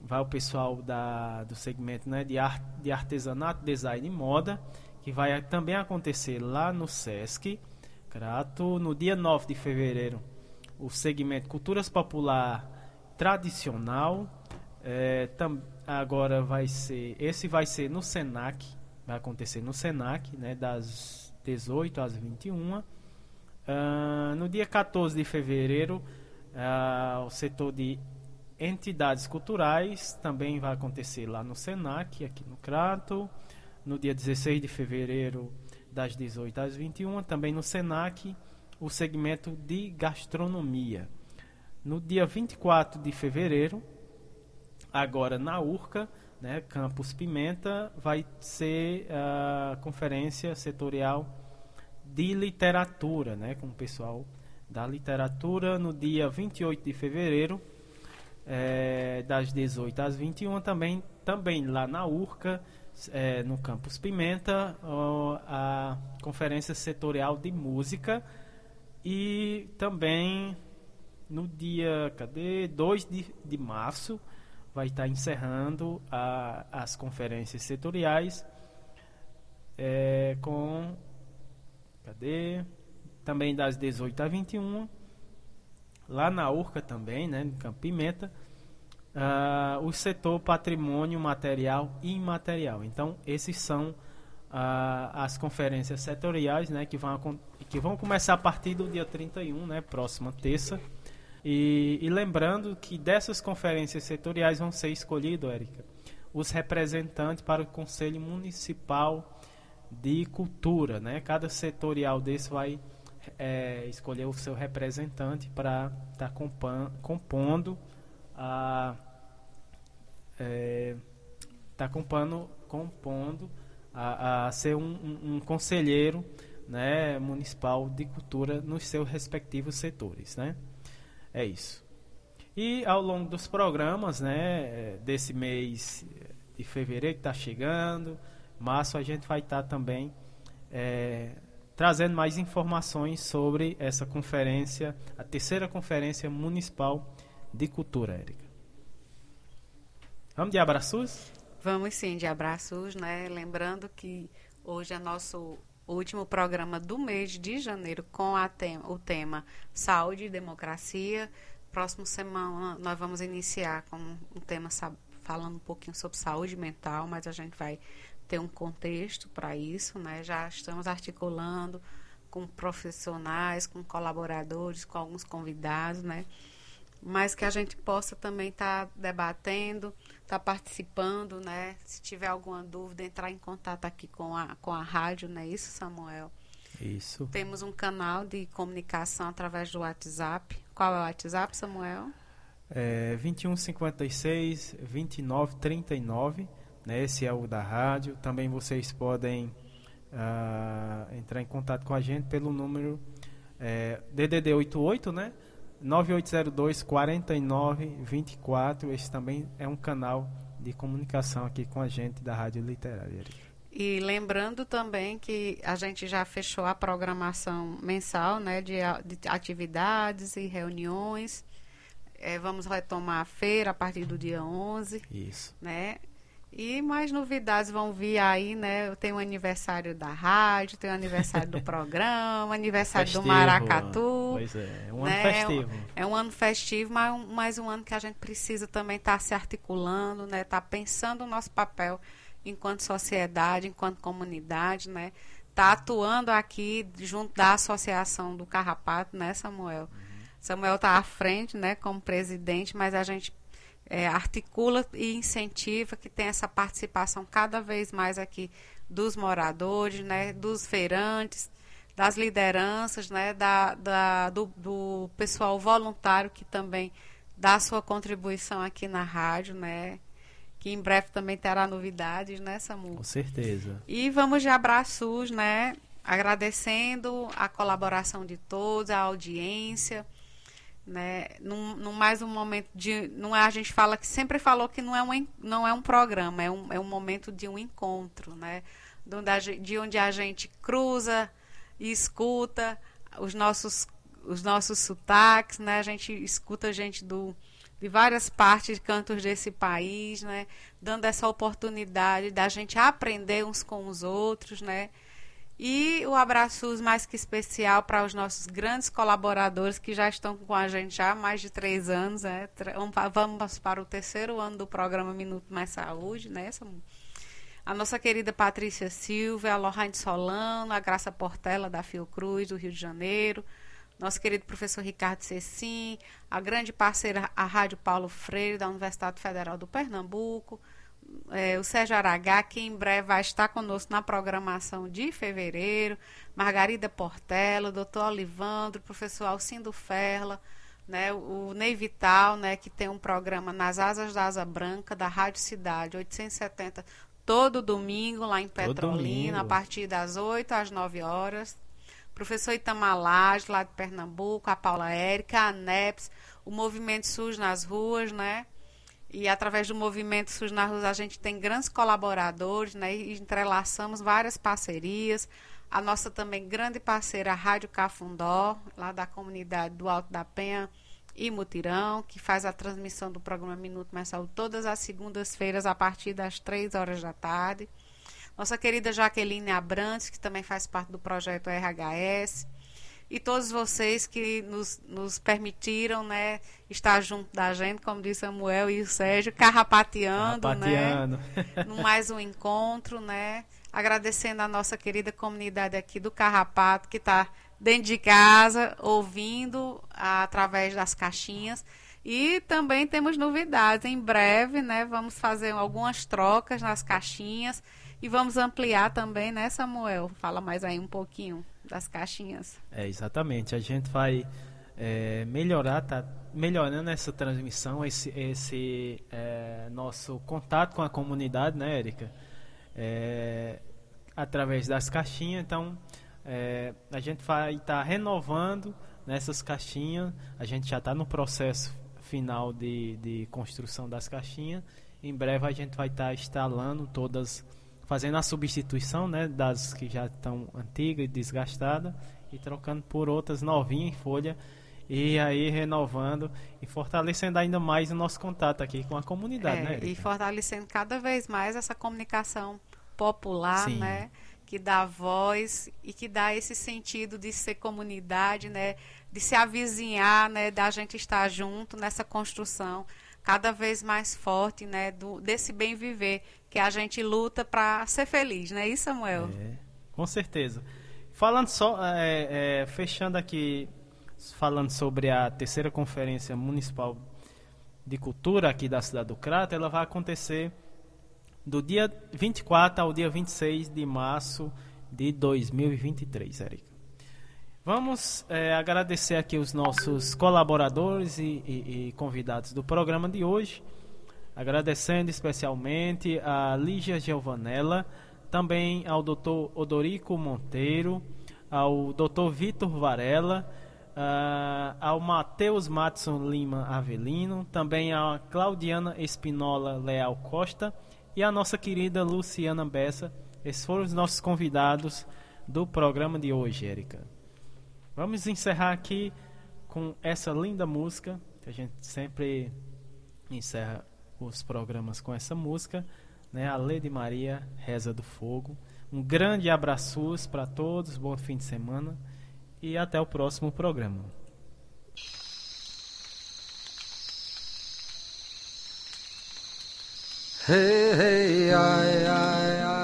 vai o pessoal da, do segmento né, de, art, de artesanato, design e moda que vai também acontecer lá no SESC Crato, no dia 9 de fevereiro, o segmento Culturas Popular Tradicional. É, tam, agora vai ser. Esse vai ser no SENAC, vai acontecer no SENAC, né, das 18 às 21. Uh, ah, no dia 14 de fevereiro, uh, o setor de entidades culturais também vai acontecer lá no SENAC, aqui no Crato no dia 16 de fevereiro, das 18 às 21, também no SENAC, o segmento de gastronomia. No dia 24 de fevereiro, agora na URCA, né, Campus Pimenta, vai ser a conferência setorial de literatura, né, com o pessoal da literatura, no dia 28 de fevereiro, é, das 18 às 21, também, também lá na URCA, é, no Campus Pimenta, ó, a conferência setorial de música e também no dia cadê 2 de, de março vai estar encerrando a, as conferências setoriais é, com cadê também das 18 a 21 lá na Urca também né no Campo Pimenta uh, o setor patrimônio material e imaterial. Então, esses são uh, as conferências setoriais né, que, vão, que vão começar a partir do dia 31, né, próxima terça. E, e lembrando que dessas conferências setoriais vão ser escolhidos, Érica, os representantes para o Conselho Municipal de Cultura. Né? Cada setorial desse vai é, escolher o seu representante para estar tá compondo a é, tá compondo, compondo a, a ser um, um, um, conselheiro né, municipal de cultura nos seus respectivos setores, né? É isso. E ao longo dos programas, né, desse mês de fevereiro que está chegando, março a gente vai estar tá também é, trazendo mais informações sobre essa conferência, a terceira conferência municipal de cultura, Érica. Vamos de abraços? Vamos sim, de abraços, né? Lembrando que hoje é nosso último programa do mês de janeiro com tema, o tema Saúde e Democracia. Próximo semana nós vamos iniciar com um tema falando um pouquinho sobre saúde mental, mas a gente vai ter um contexto para isso, né? Já estamos articulando com profissionais, com colaboradores, com alguns convidados, né? Mas que a gente possa também estar tá debatendo, estar tá participando, né? Se tiver alguma dúvida, entrar em contato aqui com a, com a rádio, não é isso, Samuel? Isso. Temos um canal de comunicação através do WhatsApp. Qual é o WhatsApp, Samuel? É 2156 2939 né? Esse é o da rádio. Também vocês podem uh, entrar em contato com a gente pelo número é, DDD 88, né? 9802 4924. Esse também é um canal de comunicação aqui com a gente da Rádio Literária. E lembrando também que a gente já fechou a programação mensal né, de, de atividades e reuniões. É, vamos retomar a feira a partir do dia 11. Isso. Né? E mais novidades vão vir aí, né? Tem o aniversário da rádio, tem o aniversário do programa, aniversário festivo, do Maracatu. Pois é, é um né? ano festivo. É um ano festivo, mas um, mais um ano que a gente precisa também estar tá se articulando, né? Estar tá pensando o nosso papel enquanto sociedade, enquanto comunidade, né? Tá atuando aqui junto da associação do Carrapato, né, Samuel? Uhum. Samuel está à frente, né, como presidente, mas a gente é, articula e incentiva que tenha essa participação cada vez mais aqui dos moradores, né, dos feirantes, das lideranças, né, da, da do, do, pessoal voluntário que também dá sua contribuição aqui na rádio, né, que em breve também terá novidades, né, Samu? Com certeza. E vamos de abraços, né, agradecendo a colaboração de todos, a audiência, né? Num, mais um momento de, não é a gente fala que sempre falou que não é um não é um programa, é um, é um momento de um encontro, né? De onde, a, de onde a gente cruza e escuta os nossos os nossos sotaques, né? A gente escuta gente do de várias partes, cantos desse país, né? Dando essa oportunidade da gente aprender uns com os outros, né? E o abraço mais que especial para os nossos grandes colaboradores que já estão com a gente há mais de três anos. Né? Vamos para o terceiro ano do programa Minuto Mais Saúde, né? A nossa querida Patrícia Silva, a Lohane Solano, a Graça Portela da Fiocruz, do Rio de Janeiro, nosso querido professor Ricardo Cecim, a grande parceira, a Rádio Paulo Freire, da Universidade Federal do Pernambuco, é, o Sérgio Aragá, que em breve vai estar conosco na programação de fevereiro, Margarida Portela, doutor Olivandro, professor Alcindo Ferla, né, o Ney Vital, né, que tem um programa nas Asas da Asa Branca, da Rádio Cidade, 870, todo domingo lá em Petrolina, a partir das 8 às 9 horas. Professor Itamalage, lá de Pernambuco, a Paula Érica, a NEPS, o Movimento SUS nas ruas, né? E através do movimento SUS na a gente tem grandes colaboradores, né? E entrelaçamos várias parcerias. A nossa também grande parceira, a Rádio Cafundó, lá da comunidade do Alto da Penha e Mutirão, que faz a transmissão do programa Minuto Mais Saúde todas as segundas-feiras, a partir das três horas da tarde. Nossa querida Jaqueline Abrantes, que também faz parte do projeto RHS e todos vocês que nos, nos permitiram né, estar junto da gente, como disse Samuel e o Sérgio, carrapateando, carrapateando. né? no mais um encontro, né? Agradecendo a nossa querida comunidade aqui do Carrapato, que está dentro de casa, ouvindo através das caixinhas. E também temos novidades. Em breve, né, vamos fazer algumas trocas nas caixinhas e vamos ampliar também, né, Samuel? Fala mais aí um pouquinho das caixinhas. É, exatamente. A gente vai é, melhorar, tá melhorando essa transmissão, esse, esse é, nosso contato com a comunidade, né, Érica? É, através das caixinhas. Então, é, a gente vai estar tá renovando nessas caixinhas. A gente já está no processo final de, de construção das caixinhas. Em breve a gente vai estar tá instalando todas, fazendo a substituição né, das que já estão antigas e desgastadas e trocando por outras novinhas em folha e aí renovando e fortalecendo ainda mais o nosso contato aqui com a comunidade, é, né? E fortalecendo cada vez mais essa comunicação popular, Sim. né? Que dá voz e que dá esse sentido de ser comunidade, né? De se avizinhar, né? Da gente estar junto nessa construção cada vez mais forte, né? Do, desse bem viver que a gente luta para ser feliz, não é isso, Samuel? É, com certeza. Falando só, é, é, fechando aqui falando sobre a terceira conferência municipal de cultura aqui da cidade do Crato, ela vai acontecer do dia 24 ao dia 26 de março de 2023, Érica. Vamos é, agradecer aqui os nossos colaboradores e, e, e, convidados do programa de hoje. Agradecendo especialmente a Lígia Giovanella, também ao Dr. Odorico Monteiro, ao Dr. Vitor Varela, uh, ao Matheus Matson Lima Avelino, também a Claudiana Espinola Leal Costa e a nossa querida Luciana Bessa. Esses foram os nossos convidados do programa de hoje, Érica. Vamos encerrar aqui com essa linda música, que a gente sempre encerra os programas com essa música, né? A Lady Maria Reza do Fogo. Um grande abraço para todos, bom fim de semana e até o próximo programa. Hey, hey, ai, ai, ai,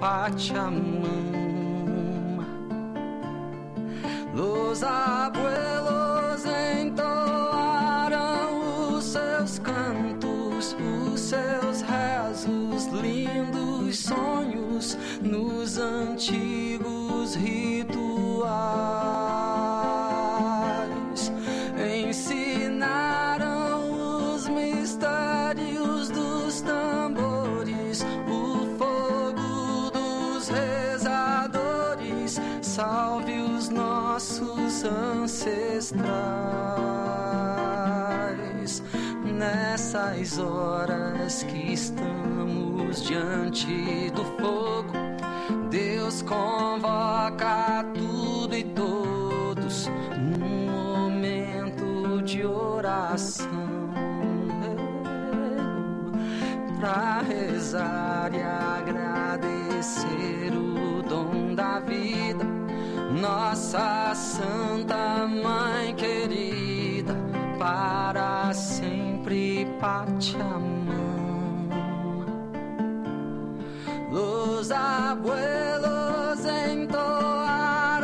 Pachamama. Los abuelos entoaram os seus cantos, os seus rezos, lindos sonhos nos antigos rituais. Salve os nossos ancestrais nessas horas que estamos diante do fogo. Deus convoca tudo e todos num momento de oração para rezar e agradecer o dom da vida. Nossa Santa Mãe querida, para sempre Pachamama. Los abuelos entoaram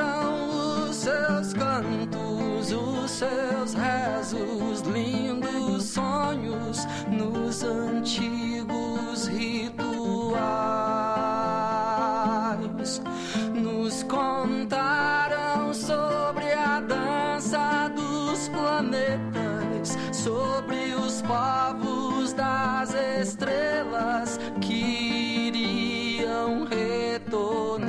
os seus cantos, os seus rezos, lindos sonhos nos antigos rituais. Nos contaram sobre os povos das estrelas que iriam retornar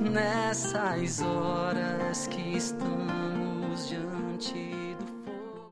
nessas horas que estamos viajante.